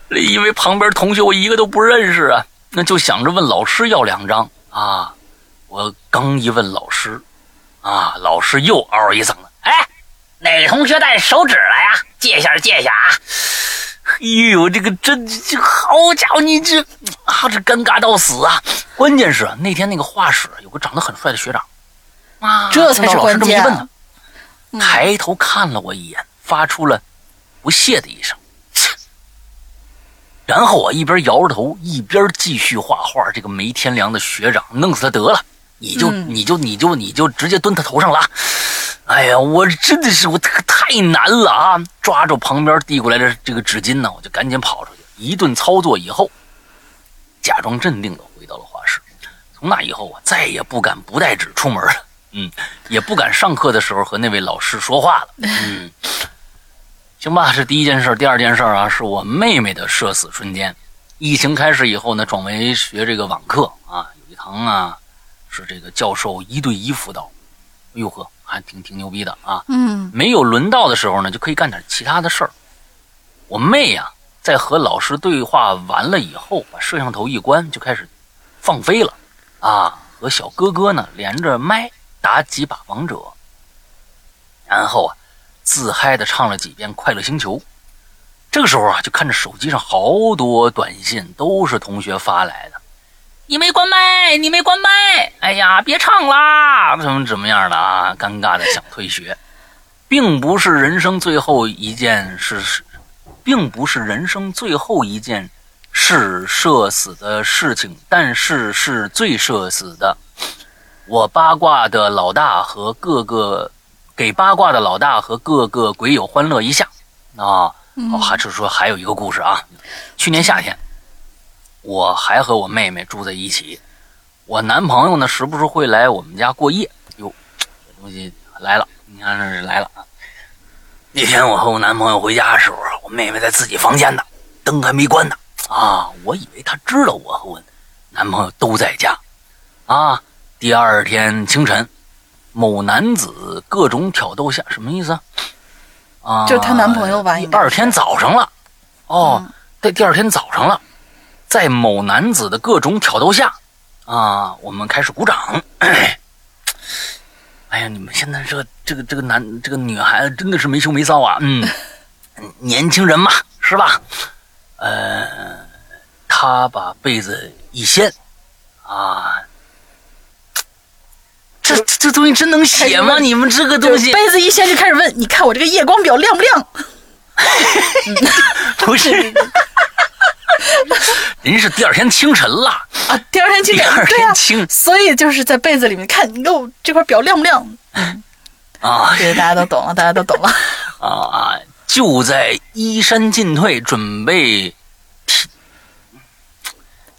因为旁边同学我一个都不认识啊，那就想着问老师要两张啊。我刚一问老师，啊，老师又嗷一嗓子：“哎，哪个同学带手纸来呀？借一下，借一下啊！”哎呦，这个真这好家伙，你这啊，这尴尬到死啊！关键是那天那个画室有个长得很帅的学长啊，这才是关键。抬头看了我一眼，发出了不屑的一声。然后我一边摇着头，一边继续画画。这个没天良的学长，弄死他得了！你就你就你就你就直接蹲他头上了。哎呀，我真的是我太难了啊！抓住旁边递过来的这个纸巾呢，我就赶紧跑出去。一顿操作以后，假装镇定的回到了画室。从那以后我，再也不敢不带纸出门了。嗯，也不敢上课的时候和那位老师说话了。嗯。行吧，这第一件事。第二件事啊，是我妹妹的社死瞬间。疫情开始以后呢，转为学这个网课啊，有一堂啊，是这个教授一对一辅导。哎呦呵，还挺挺牛逼的啊。嗯。没有轮到的时候呢，就可以干点其他的事儿。我妹呀，在和老师对话完了以后，把摄像头一关，就开始放飞了啊，和小哥哥呢连着麦打几把王者，然后啊。自嗨的唱了几遍《快乐星球》，这个时候啊，就看着手机上好多短信，都是同学发来的。你没关麦，你没关麦，哎呀，别唱啦，怎么怎么样的啊？尴尬的想退学，并不是人生最后一件事，并不是人生最后一件事社死的事情，但是是最社死的。我八卦的老大和各个。给八卦的老大和各个鬼友欢乐一下，啊，还是说还有一个故事啊？去年夏天，我还和我妹妹住在一起，我男朋友呢时不时会来我们家过夜。哟，这东西来了，你看这是来了啊。那天我和我男朋友回家的时候，我妹妹在自己房间呢，灯还没关呢。啊，我以为她知道我和我男朋友都在家。啊，第二天清晨，某男子各种挑逗下，什么意思啊？啊，就是她男朋友吧第二天早上了，哦，在第二天早上了，在某男子的各种挑逗下，啊，我们开始鼓掌。哎呀，你们现在这个这个这个男这个女孩子真的是没羞没臊啊，嗯，年轻人嘛，是吧？呃，他把被子一掀，啊，这这这东西真能写吗？你们这个东西杯子一掀就开始问，你看我这个夜光表亮不亮？不是，人是第二天清晨了，啊，第二天清第二晨，对啊，天清所以就是在被子里面看，你给我这块表亮不亮？啊对，大家都懂了，大家都懂了。啊！就在衣衫进退，准备提。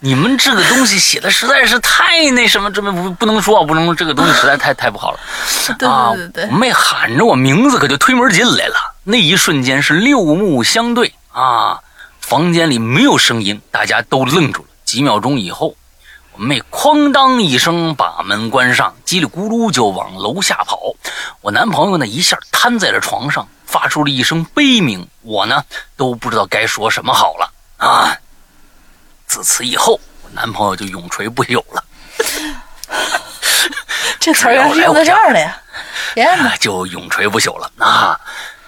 你们这个东西写的实在是太那什么，这么不不能说，不能说这个东西实在太太不好了。对啊对对对我妹喊着我名字，可就推门进来了。那一瞬间是六目相对啊，房间里没有声音，大家都愣住了。几秒钟以后，我妹哐当一声把门关上，叽里咕噜就往楼下跑。我男朋友呢一下瘫在了床上，发出了一声悲鸣。我呢都不知道该说什么好了啊。自此以后，我男朋友就永垂不朽了。这词儿原来是用在这儿了呀！天哪啊，就永垂不朽了啊！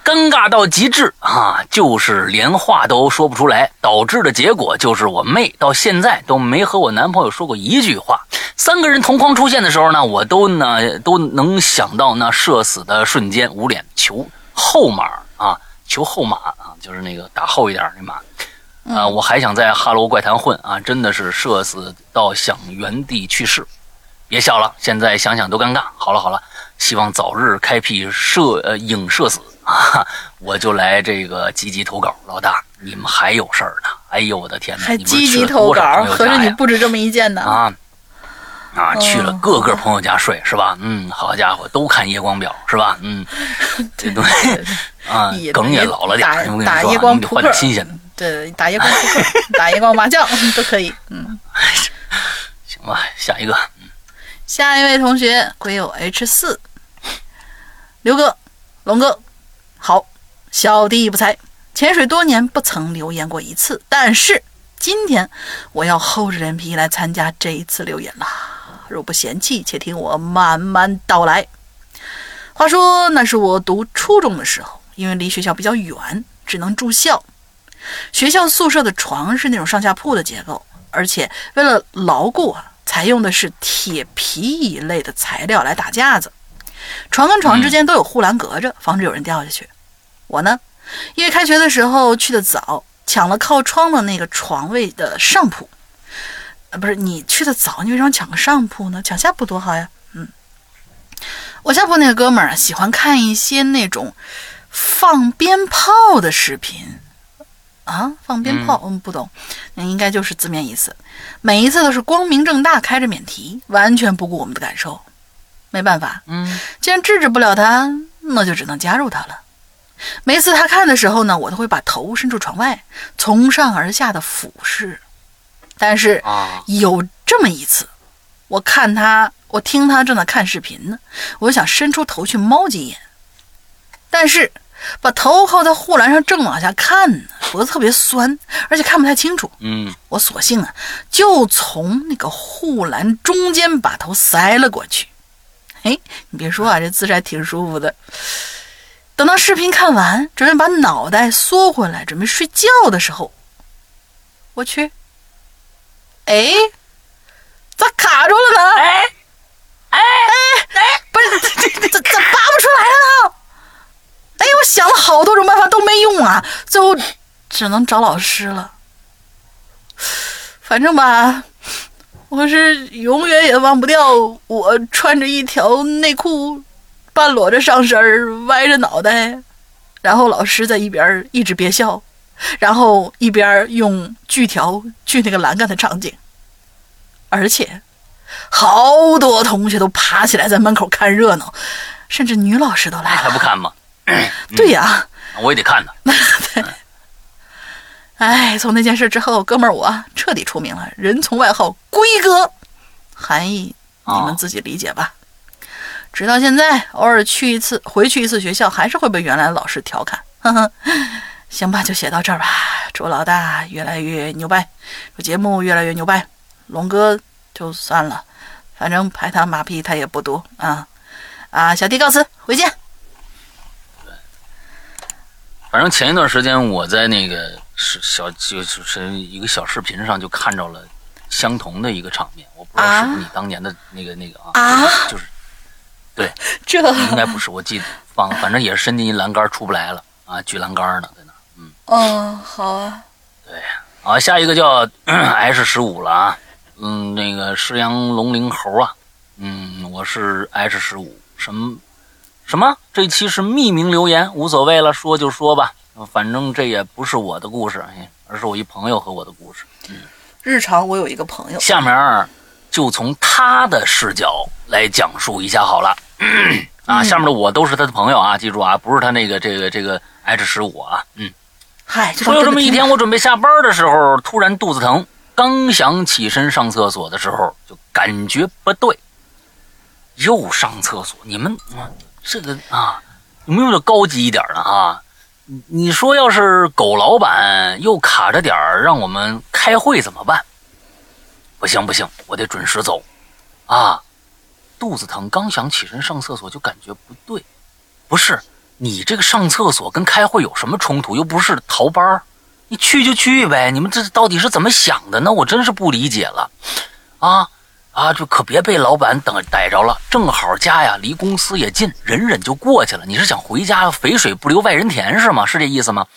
尴尬到极致啊，就是连话都说不出来，导致的结果就是我妹到现在都没和我男朋友说过一句话。三个人同框出现的时候呢，我都呢都能想到那社死的瞬间，捂脸求后马啊，求后马啊，就是那个打后一点儿那码。啊，我还想在哈喽怪谈混啊，真的是社死到想原地去世。别笑了，现在想想都尴尬。好了好了，希望早日开辟社呃影社死啊！我就来这个积极投稿，老大，你们还有事儿呢？哎呦我的天哪！还你不是积极投稿，合着你不止这么一件呢。啊啊，去了哦各个朋友家睡是吧？嗯，好家伙，都看夜光表是吧？嗯，这东西啊，梗也老了点我跟你说啊，打夜光你得换点新鲜的。对，打夜光扑克，打夜光麻将 都可以。嗯，行吧，下一个，下一位同学鬼友 H 四，刘哥、龙哥，好，小弟不才，潜水多年不曾留言过一次，但是今天我要厚着脸皮来参加这一次留言啦。若不嫌弃，且听我慢慢道来。话说那是我读初中的时候，因为离学校比较远，只能住校。学校宿舍的床是那种上下铺的结构，而且为了牢固啊，采用的是铁皮一类的材料来打架子。床跟床之间都有护栏隔着，防止有人掉下去。我呢，因为开学的时候去的早，抢了靠窗的那个床位的上铺。啊，不是你去的早，你为什么抢个上铺呢？抢下铺多好呀。嗯，我下铺那个哥们儿啊，喜欢看一些那种放鞭炮的视频。啊，放鞭炮，嗯，不懂，那应该就是字面意思。每一次都是光明正大开着免提，完全不顾我们的感受。没办法，嗯既然制止不了他，那就只能加入他了。每次他看的时候呢，我都会把头伸出窗外，从上而下的俯视。但是啊，有这么一次，我看他，我听他正在看视频呢，我就想伸出头去猫几眼，但是把头靠在护栏上正往下看呢，脖子特别酸，而且看不太清楚。嗯我索性啊，就从那个护栏中间把头塞了过去。哎，你别说啊，这姿势还挺舒服的。等到视频看完，准备把脑袋缩回来，准备睡觉的时候，我去，哎，咋卡住了呢？哎哎哎，不是，咋咋咋拔不出来了呢？哎，我想了好多种办法都没用啊，最后只能找老师了。反正吧，我是永远也忘不掉我穿着一条内裤，半裸着上身，歪着脑袋，然后老师在一边一直憋笑，然后一边用锯条锯那个栏杆的场景，而且好多同学都爬起来在门口看热闹，甚至女老师都来了。还不看吗？对呀，我也得看呢。哎，从那件事之后，哥们儿我彻底出名了，人从外号龟哥，含义你们哦自己理解吧。直到现在，偶尔去一次，回去一次学校，还是会被原来的老师调侃。呵呵，行吧，就写到这儿吧。祝老大越来越牛掰，祝节目越来越牛掰。龙哥就算了，反正拍他马屁他也不多啊啊！小弟告辞，回见。反正前一段时间我在那个是小就是一个小视频上就看着了相同的一个场面，我不知道是不是你当年的那个那个啊，啊？就是对 这应该不是，我记得放，反正也是伸进一栏杆出不来了啊，举栏杆呢在那。嗯，哦，好啊，对好，下一个叫 H 十五了啊，嗯，那个狮羊龙灵猴啊，嗯，我是 H 十五，什么什么？这期是匿名留言，无所谓了，说就说吧，反正这也不是我的故事，哎而是我一朋友和我的故事。日常我有一个朋友，下面儿就从他的视角来讲述一下好了。啊，下面的我都是他的朋友啊，记住啊，不是他那个这个这个 H 十五啊，嗯。嗨，就说有这么一天，我准备下班的时候，突然肚子疼，刚想起身上厕所的时候，就感觉不对，又上厕所。你们啊，这个啊，有没有点高级一点的啊？你说要是狗老板又卡着点让我们开会怎么办？不行不行，我得准时走啊！肚子疼，刚想起身上厕所就感觉不对，不是你这个上厕所跟开会有什么冲突？又不是逃班儿你去就去呗。你们这到底是怎么想的呢？我真是不理解了，啊啊！就可别被老板等逮着了。正好家呀离公司也近，忍忍就过去了。你是想回家肥水不流外人田是吗？是这意思吗？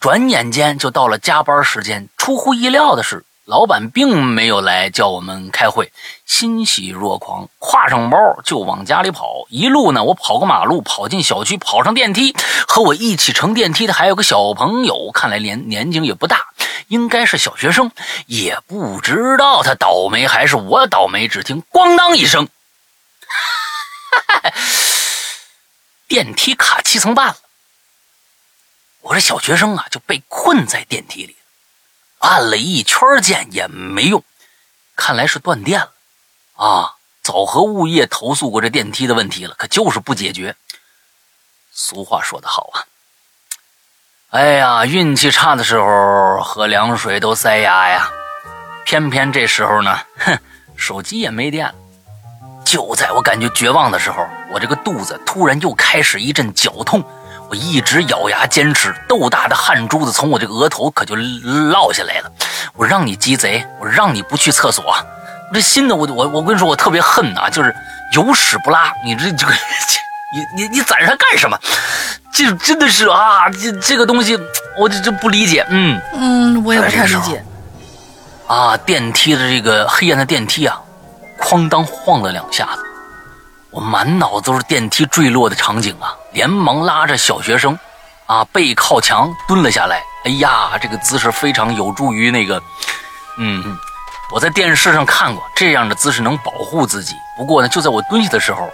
转眼间就到了加班时间，出乎意料的是，老板并没有来叫我们开会，欣喜若狂，挎上包就往家里跑。一路呢，我跑过马路，跑进小区，跑上电梯，和我一起乘电梯的还有个小朋友，看来年年纪也不大，应该是小学生，也不知道他倒霉还是我倒霉。只听咣当一声，电梯卡七层半了。我这小学生啊，就被困在电梯里，按了一圈键也没用，看来是断电了。啊，早和物业投诉过这电梯的问题了，可就是不解决。俗话说得好啊，哎呀，运气差的时候喝凉水都塞牙呀，偏偏这时候呢，哼，手机也没电了。就在我感觉绝望的时候，我这个肚子突然又开始一阵绞痛。我一直咬牙坚持，豆大的汗珠子从我这个额头可就落下来了。我让你鸡贼，我让你不去厕所，我这心呢，我我我跟你说，我特别恨呐、就是有屎不拉。你这这个，你你你攒着它干什么？这真的是啊，这这个东西，我这这不理解。嗯嗯，我也不太理解。啊，电梯的这个黑暗的电梯啊，哐当晃了两下子。我满脑子都是电梯坠落的场景啊，连忙拉着小学生，啊，背靠墙蹲了下来。哎呀，这个姿势非常有助于那个，嗯，我在电视上看过这样的姿势能保护自己。不过呢，就在我蹲下的时候，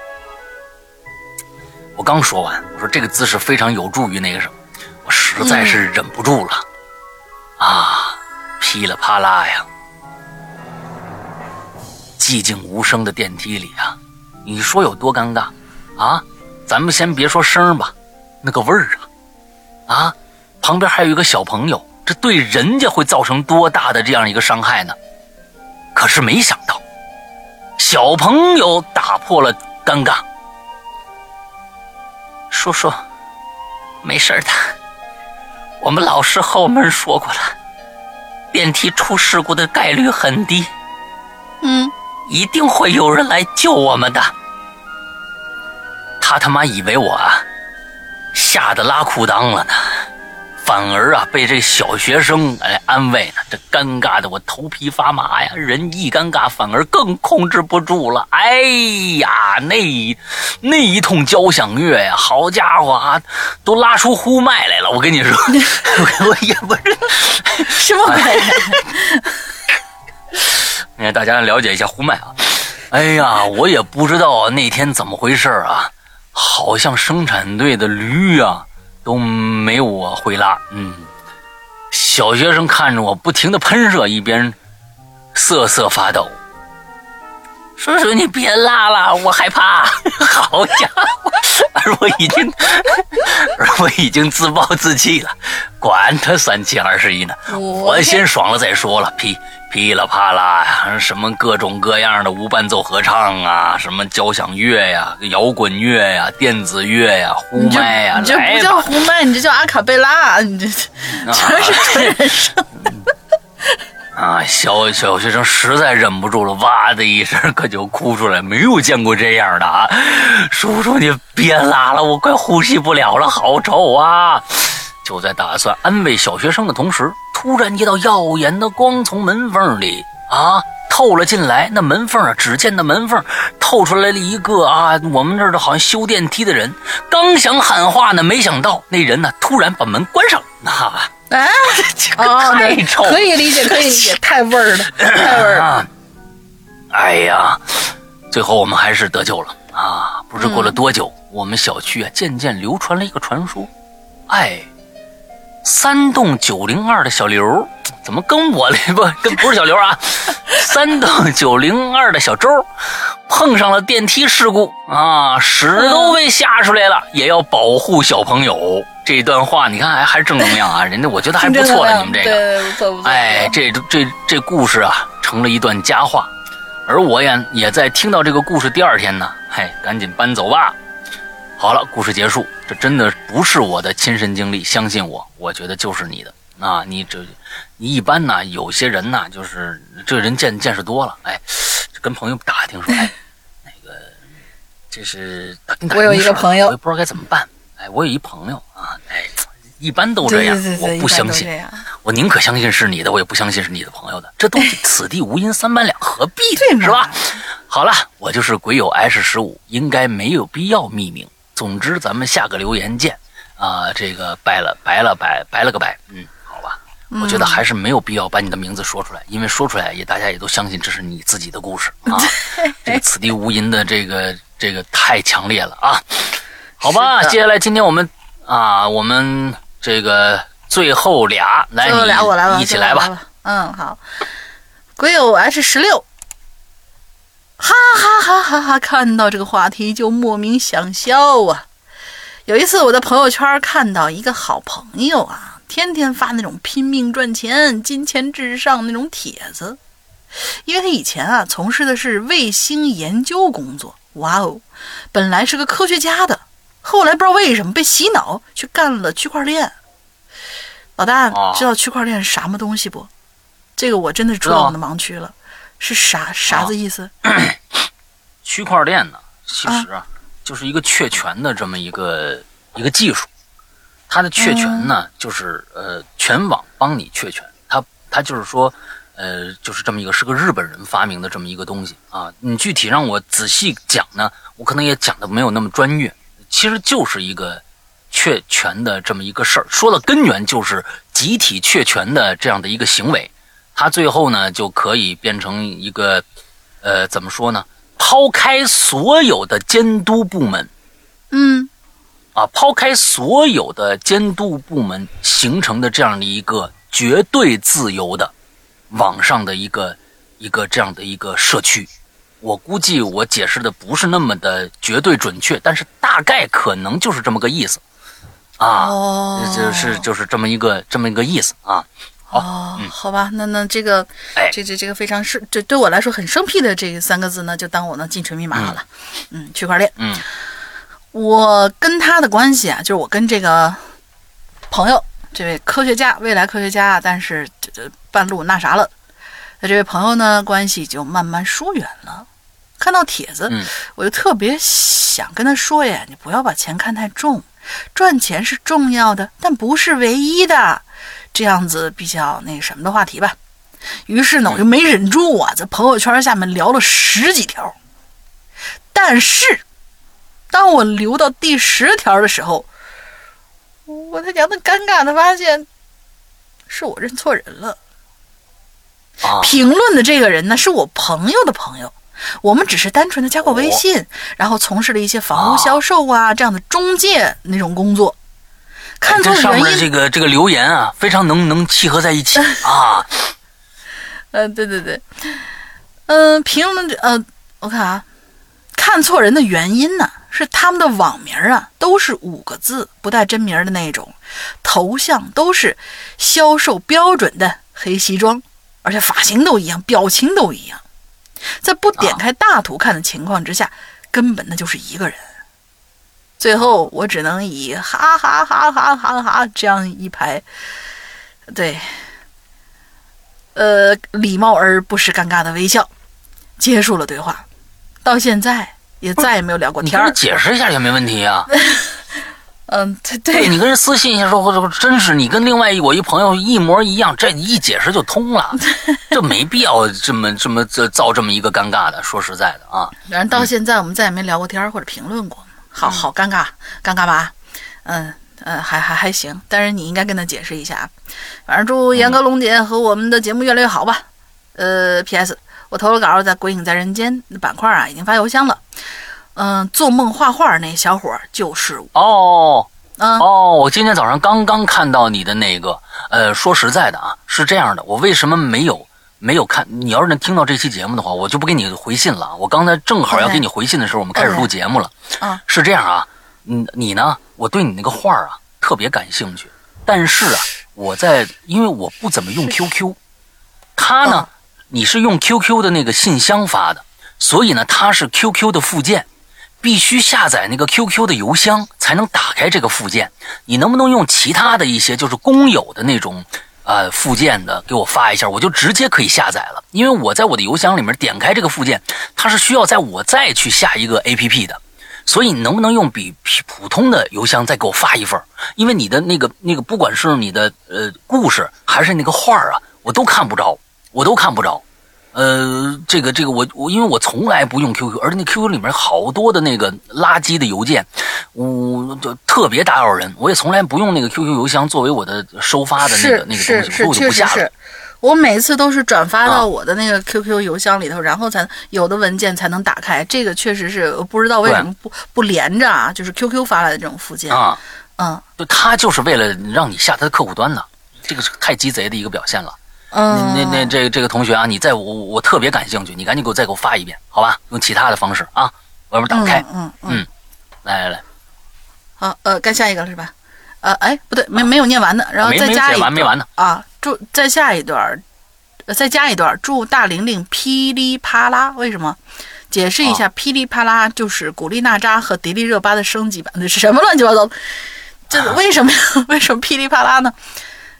我刚说完，我说这个姿势非常有助于那个什么，我实在是忍不住了，啊，噼里啪啦呀，寂静无声的电梯里啊。你说有多尴尬啊？咱们先别说声儿吧，那个味儿啊，啊，旁边还有一个小朋友，这对人家会造成多大的这样一个伤害呢？可是没想到，小朋友打破了尴尬。叔叔，没事的，我们老师和我们说过了，电梯出事故的概率很低。嗯，一定会有人来救我们的。他他妈以为我啊吓得拉裤裆了呢，反而啊被这小学生来安慰呢，这尴尬的我头皮发麻呀，人一尴尬反而更控制不住了。哎呀，那一那一通交响乐呀，好家伙啊，都拉出呼麦来了。我跟你说，我我也不是。什么鬼？你看大家了解一下呼麦啊。哎呀，我也不知道那天怎么回事啊，好像生产队的驴啊都没我会拉。嗯，小学生看着我不停的喷射，一边瑟瑟发抖。叔叔，你别拉了，我害怕。好家伙，而我已经，而我已经自暴自弃了，管他三七二十一呢，我先爽了再说了。噼噼里啪啦呀，什么各种各样的无伴奏合唱啊，什么交响乐呀、摇滚乐呀、电子乐呀、呼麦呀，你这不叫呼麦，你这叫阿卡贝拉，你这全是纯人声。啊，小小学生实在忍不住了，哇的一声可就哭出来，没有见过这样的啊！叔叔，你别拉了，我快呼吸不了了，好丑啊！就在打算安慰小学生的同时，突然一道耀眼的光从门缝里啊透了进来。那门缝啊，只见那门缝透出来了一个啊，我们这儿的好像修电梯的人。刚想喊话呢，没想到那人呢突然把门关上，啊，哎，这个太丑了可以理解，可以理解，太味儿了，太味儿了。啊！哎呀，最后我们还是得救了啊！不知过了多久，我们小区啊渐渐流传了一个传说，哎，三栋九零二的小刘，怎么跟我的不 跟不是小刘啊？三栋九零二的小周碰上了电梯事故啊，屎都被吓出来了，也要保护小朋友。这段话你看还还是正能量啊，人家我觉得还不错了，你们这个。对，不错不错。哎，这这这故事啊，成了一段佳话，而我也也在听到这个故事第二天呢，嘿，赶紧搬走吧。好了，故事结束。这真的不是我的亲身经历，相信我，我觉得就是你的。啊，你这，你一般呢，有些人呢，就是这人见见识多了，哎，跟朋友打听说，哎，那个，这是我有一个朋友我也不知道该怎么办。哎，我有一朋友啊，哎，一般都这样，对对对对我不相信我宁可相信是你的，我也不相信是你的朋友的。这东西此地无银三百两，何必呢？是吧？好了，我就是鬼友 S 十五，应该没有必要匿名。总之，咱们下个留言见啊、这个拜了拜了拜拜了个拜，嗯，好吧。我觉得还是没有必要把你的名字说出来，因为说出来也大家也都相信这是你自己的故事啊。这个此地无银的这个这个太强烈了啊！好吧，接下来今天我们啊，我们这个最后俩来，最后俩我来吧，一起来吧。嗯，好。鬼友 H 十六，哈哈哈哈哈！看到这个话题就莫名想笑啊。有一次我在朋友圈看到一个好朋友啊，天天发那种拼命赚钱、金钱至上那种帖子，因为他以前啊从事的是卫星研究工作，哇哦，本来是个科学家的，后来不知道为什么被洗脑去干了区块链。老大哦，知道区块链是什么东西不？这个我真的是出到我的盲区了，是啥啥子意思？区块链呢，其实啊，就是一个确权的这么一个一个技术。它的确权呢，就是呃全网帮你确权。它它就是说，呃，就是这么一个是个日本人发明的这么一个东西啊。你具体让我仔细讲呢，我可能也讲的没有那么专业。其实就是一个确权的这么一个事儿。说的根源就是集体确权的这样的一个行为，它最后呢就可以变成一个呃怎么说呢？抛开所有的监督部门嗯啊，抛开所有的监督部门形成的这样的一个绝对自由的网上的一个一个这样的一个社区。我估计我解释的不是那么的绝对准确，但是大概可能就是这么个意思啊，哦，就是就是这么一个这么一个意思啊。好哦，好吧，那那这个，哎这这这个非常是，这对我来说很生僻的这三个字呢，就当我的进群密码好了。嗯，区块链。嗯我跟他的关系啊，就是我跟这个朋友，这位科学家，未来科学家，但是这这半路那啥了，那这位朋友呢，关系就慢慢疏远了。看到帖子，嗯我就特别想跟他说呀，你不要把钱看太重，赚钱是重要的，但不是唯一的。这样子比较那个什么的话题吧。于是呢，我就没忍住啊，在朋友圈下面聊了十几条。但是，当我留到第十条的时候，我他娘的尴尬的发现，是我认错人了。啊评论的这个人呢，是我朋友的朋友，我们只是单纯的加过微信，然后从事了一些房屋销售啊这样的中介那种工作。看错跟上面原因，这个这个留言啊，非常能能契合在一起 啊。呃，对对对，嗯、评论呃，我看啊，看错人的原因呢，是他们的网名啊都是五个字，不带真名的那种，头像都是销售标准的黑西装，而且发型都一样，表情都一样，在不点开大图看的情况之下，根本那就是一个人。最后，我只能以哈哈哈哈哈哈这样一排，对，呃，礼貌而不失尴尬的微笑，结束了对话。到现在也再也没有聊过天儿你。解释一下也没问题啊。嗯，对对对，你跟人私信一下说，或者真是你跟另外一我一朋友一模一样，这一解释就通了，这没必要这么这么这造这么一个尴尬的。说实在的啊，反正到现在我们再也没聊过天儿或者评论过，好好尴尬，尴尬吧？嗯嗯，还还还行，但是你应该跟他解释一下。反正祝严哥龙姐和我们的节目越来越好吧。呃，P.S. 我投了稿在《鬼影在人间》板块啊，已经发邮箱了。嗯，做梦画画那小伙就是我。哦嗯哦，我今天早上刚刚看到你的那个，呃，说实在的啊，是这样的，我为什么没有没有看？你要是能听到这期节目的话，我就不给你回信了。我刚才正好要给你回信的时候，我们开始录节目了。啊是这样啊，嗯，你呢？我对你那个画啊特别感兴趣，但是啊，我在因为我不怎么用 QQ，他呢，你是用 QQ 的那个信箱发的，所以呢，它是 QQ 的附件，必须下载那个 QQ 的邮箱才能打开这个附件。你能不能用其他的一些就是公有的那种呃附件的给我发一下，我就直接可以下载了？因为我在我的邮箱里面点开这个附件，它是需要在我再去下一个 APP 的。所以你能不能用比普通的邮箱再给我发一份？因为你的那个那个，不管是你的呃故事还是那个画啊，我都看不着，我都看不着。呃，这个这个我我因为我从来不用 QQ，而且那 QQ 里面好多的那个垃圾的邮件，我就特别打扰人。我也从来不用那个 QQ 邮箱作为我的收发的那个那个东西，我就是不下了。。我每次都是转发啊到我的那个 QQ 邮箱里头，然后才有的文件才能打开。这个确实是我不知道为什么不不连着啊，就是 QQ 发来的这种附件。啊，嗯就他就是为了让你下他的客户端呢，这个是太鸡贼的一个表现了。嗯，那那这个这个同学啊，你在我我特别感兴趣，你赶紧给我再给我发一遍，好吧？用其他的方式啊，我要不打开，嗯嗯嗯来来来，好，呃，该下一个了是吧？呃，哎，不对，没没有念完呢，然后再加一段完没完呢啊，祝再下一段再加一段儿，祝大玲玲噼里啪啦，为什么？解释一哦下，噼里啪啦就是古力娜扎和迪丽热巴的升级版，那是什么乱七八糟？这啊为什么呀？为什么噼里啪啦呢？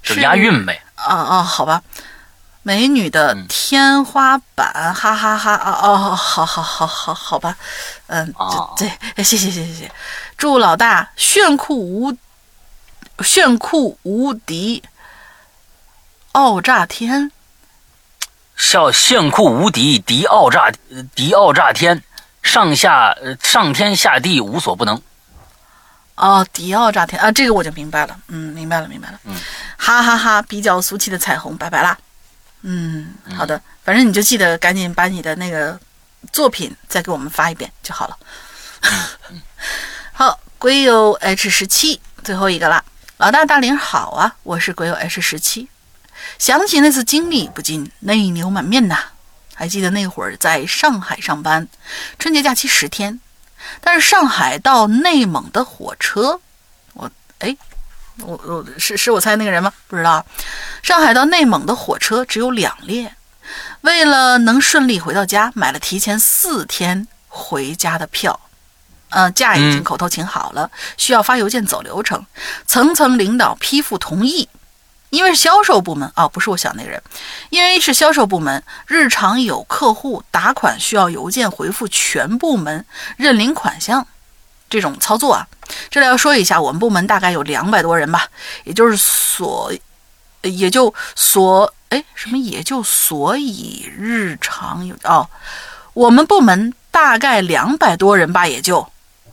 是押韵呗。啊啊，好吧，美女的嗯。天花板，哈哈哈啊哦，好好好好好吧，嗯，哦这这，谢谢谢谢谢谢，祝老大炫酷无炫酷无敌，傲炸天，笑炫酷无敌，敌傲炸呃敌傲炸天，上下呃上天下地无所不能。哦，迪奥炸天啊，这个我就明白了，嗯，明白了明白了，嗯，哈哈哈，比较俗气的彩虹，拜拜啦，嗯，好的，反正你就记得赶紧把你的那个作品再给我们发一遍就好了。好，鬼友 H 十七最后一个啦，老大大林好啊，我是鬼友 H 十七，想起那次经历，不禁泪流满面呐。还记得那会儿在上海上班，春节假期十天，但是上海到内蒙的火车，我哎，我我是是我猜那个人吗？不知道。上海到内蒙的火车只有两列，为了能顺利回到家，买了提前四天回家的票。嗯，假已经嗯口头请好了，需要发邮件走流程，层层领导批复同意。因为是销售部门啊、不是我想那个人，因为是销售部门，日常有客户打款需要邮件回复全部门认领款项这种操作啊。这里要说一下，我们部门大概有两百多人吧，也就是所，也就所，哎，什么也就所以日常有哦，我们部门大概两百多人吧，也就，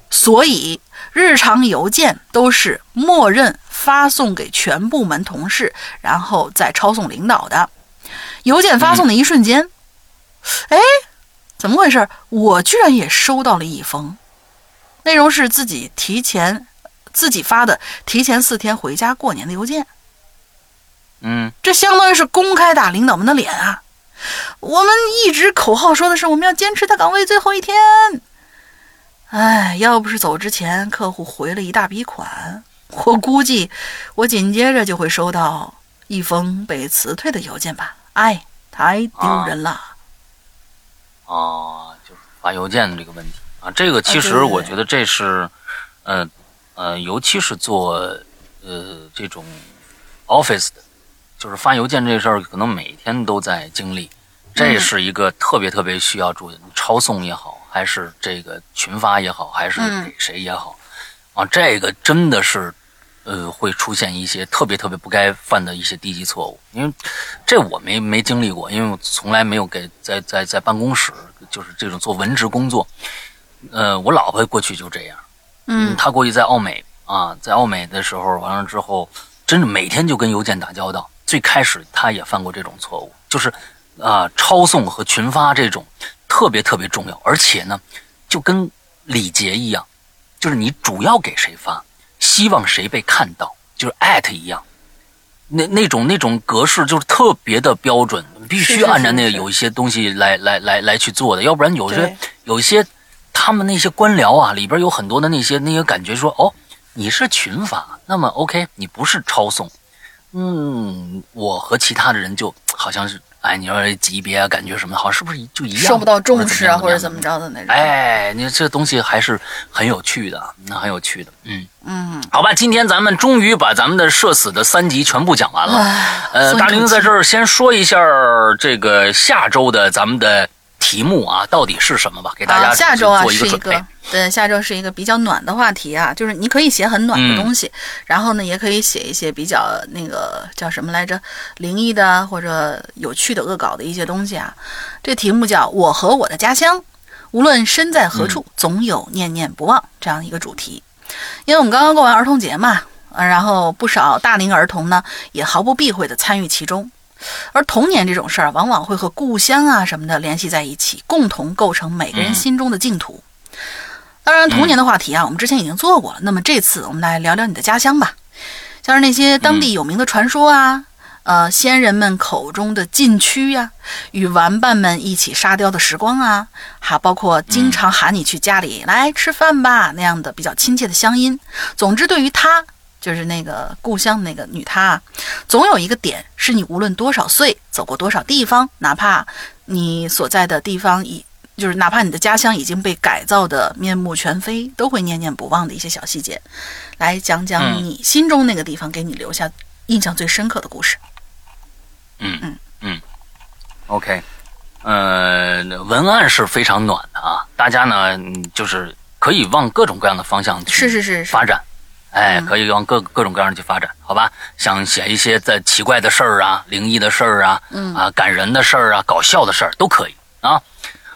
所以日常邮件都是默认发送给全部门同事，然后再抄送领导的。邮件发送的一瞬间，哎、怎么回事？我居然也收到了一封，内容是自己提前自己发的，提前四天回家过年的邮件。嗯这相当于是公开打领导们的脸啊！我们一直口号说的是我们要坚持在岗位最后一天。哎，要不是走之前客户回了一大笔款，我估计我紧接着就会收到一封被辞退的邮件吧。哎，太丢人了。啊，就是发邮件的这个问题啊，这个其实我觉得这是，呃呃，尤其是做呃这种 office 的，就是发邮件这事儿，可能每天都在经历，这嗯是一个特别特别需要注意的，抄送也好，还是这个群发也好，还是嗯给谁也好，啊，这个真的是。呃，会出现一些特别特别不该犯的一些低级错误，因为这我没没经历过，因为我从来没有给在在在办公室就是这种做文职工作。呃，我老婆过去就这样，嗯。她过去在澳美啊，在澳美的时候，完了之后，真的每天就跟邮件打交道。最开始她也犯过这种错误，就是啊、抄送和群发这种特别特别重要，而且呢，就跟礼节一样，就是你主要给谁发，希望谁被看到，就是艾特一样。那那种那种格式就是特别的标准，必须按照那个有一些东西来来来来去做的，要不然有些有一些他们那些官僚啊，里边有很多的那些那些感觉说，哦，你是群发，那么 OK，你不是抄送，嗯，我和其他的人就好像是，哎，你说级别啊，感觉什么，好像是不是就一样，受不到重视啊，或者怎么着的那种。哎，你这东西还是很有趣的，那很有趣的，嗯。嗯，好吧，今天咱们终于把咱们的社死的三集全部讲完了。呃，大玲在这儿先说一下这个下周的咱们的题目啊，到底是什么吧，给大家好，下周啊一是一个。对，下周是一个比较暖的话题啊，就是你可以写很暖的嗯东西，然后呢，也可以写一些比较那个叫什么来着，灵异的啊或者有趣的恶搞的一些东西啊。这题目叫“我和我的家乡”，无论身在何处，总有念念不忘这样一个主题。因为我们刚刚过完儿童节嘛，嗯然后不少大龄儿童呢也毫不避讳地参与其中。而童年这种事儿，往往会和故乡啊什么的联系在一起，共同构成每个人嗯心中的净土。当然，童年的话题啊，我们之前已经做过了。那么这次我们来聊聊你的家乡吧，像是那些当地有名的传说啊，呃，先人们口中的禁区呀、与玩伴们一起沙雕的时光啊，还包括经常喊你去家里、来吃饭吧那样的比较亲切的乡音。总之，对于他，就是那个故乡那个女她啊，总有一个点是你无论多少岁，走过多少地方，哪怕你所在的地方已就是哪怕你的家乡已经被改造的面目全非，都会念念不忘的一些小细节。来讲讲嗯你心中那个地方给你留下印象最深刻的故事。嗯嗯嗯，OK，呃，文案是非常暖的啊，大家呢嗯就是可以往各种各样的方向去是是是是发展。哎，嗯可以往各各种各样的去发展，好吧？想写一些在奇怪的事儿啊、灵异的事儿啊、嗯啊感人的事儿啊、搞笑的事儿都可以啊。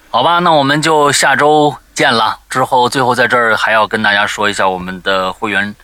好吧，那我们就下周见了。之后最后在这儿还要跟大家说一下我们的会员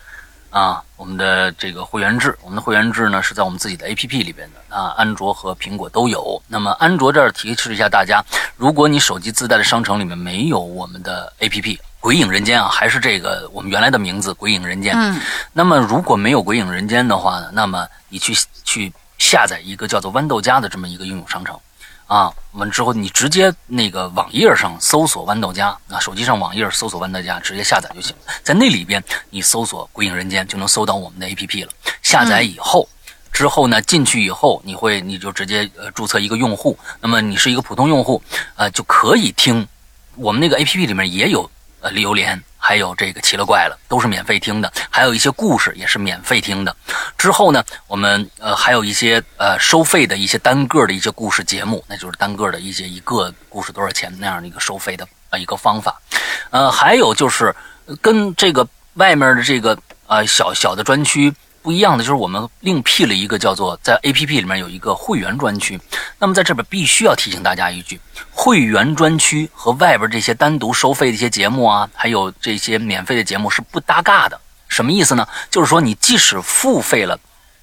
啊，我们的这个会员制，我们的会员制呢是在我们自己的 APP 里边的啊，安卓和苹果都有。那么安卓这儿提示一下大家，如果你手机自带的商城里面没有我们的 APP《鬼影人间》啊，还是这个我们原来的名字《鬼影人间》。嗯那么如果没有《鬼影人间》的话呢，那么你去去下载一个叫做豌豆荚的这么一个应用商城，啊，完之后你直接那个网页上搜索豌豆荚啊，手机上网页搜索豌豆荚，直接下载就行了。在那里边你搜索《鬼影人间》就能搜到我们的 APP 了。下载以后。之后呢，进去以后，你会你就直接呃注册一个用户，那么你是一个普通用户，呃就可以听我们那个 A P P 里面也有呃榴莲，还有这个奇了怪了，都是免费听的，还有一些故事也是免费听的。之后呢，我们呃还有一些呃收费的一些单个的一些故事节目，那就是单个的一些一个故事多少钱那样的一个收费的呃一个方法。呃，还有就是跟这个外面的这个呃小小的专区。不一样的就是我们另辟了一个叫做在 A P P 里面有一个会员专区，那么在这边必须要提醒大家一句，会员专区和外边这些单独收费的一些节目啊，还有这些免费的节目是不搭嘎的。什么意思呢？就是说你即使付费了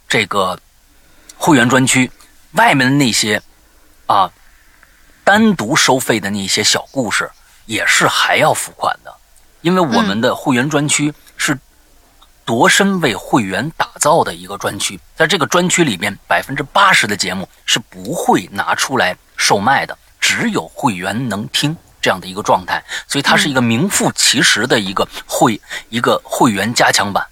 这个会员专区，外面的那些啊单独收费的那些小故事，也是还要付款的，因为我们的会员专区是度身为会员打造的一个专区，在这个专区里边，百分之八十的节目是不会拿出来售卖的，只有会员能听这样的一个状态，所以它是一个名副其实的一个会一个会员加强版。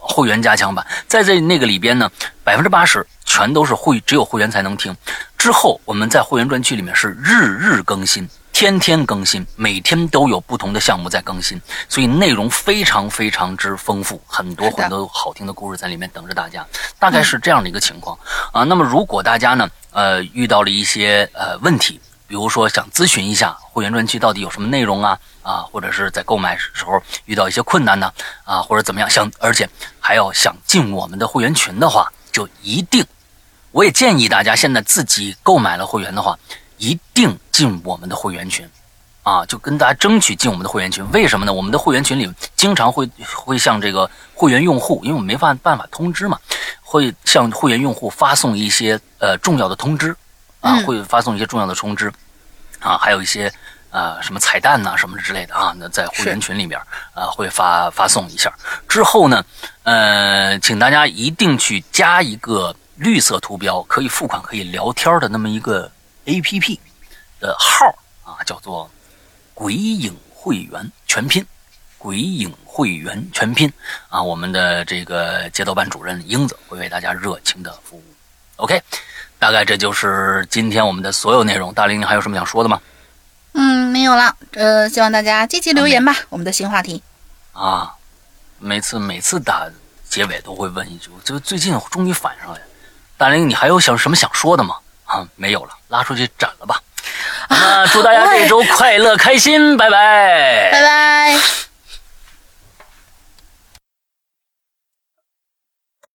会员加强版，在这那个里边呢，百分之八十全都是会，只有会员才能听。之后我们在会员专区里面是日日更新，天天更新，每天都有不同的项目在更新，所以内容非常非常之丰富，很多很多好听的故事在里面等着大家。大概是这样的一个情况啊。那么如果大家呢，呃，遇到了一些呃问题。比如说想咨询一下会员专区到底有什么内容啊啊，或者是在购买时候遇到一些困难呢啊，或者怎么样想，而且还要想进我们的会员群的话，就一定，我也建议大家现在自己购买了会员的话，一定进我们的会员群，啊，就跟大家争取进我们的会员群。为什么呢？我们的会员群里经常会会向这个会员用户，因为我们没法办法通知嘛，会向会员用户发送一些呃重要的通知。啊，会发送一些重要的通知，啊，还有一些呃什么彩蛋呐什么之类的啊，那在会员群里面啊会发发送一下。之后呢，呃，请大家一定去加一个绿色图标可以付款可以聊天的那么一个 A P P 的号啊，叫做“鬼影会员全拼”，“鬼影会员全拼”啊，我们的这个街道办主任英子会为大家热情的服务。OK。大概这就是今天我们的所有内容。大玲，你还有什么想说的吗？嗯，没有了。呃，希望大家积极留言吧。我们的新话题啊，每次每次打结尾都会问一句，就最近终于反上来了。大玲，你还有想什么想说的吗？啊，没有了，拉出去斩了吧。那祝大家这周快乐开心，拜拜，拜拜。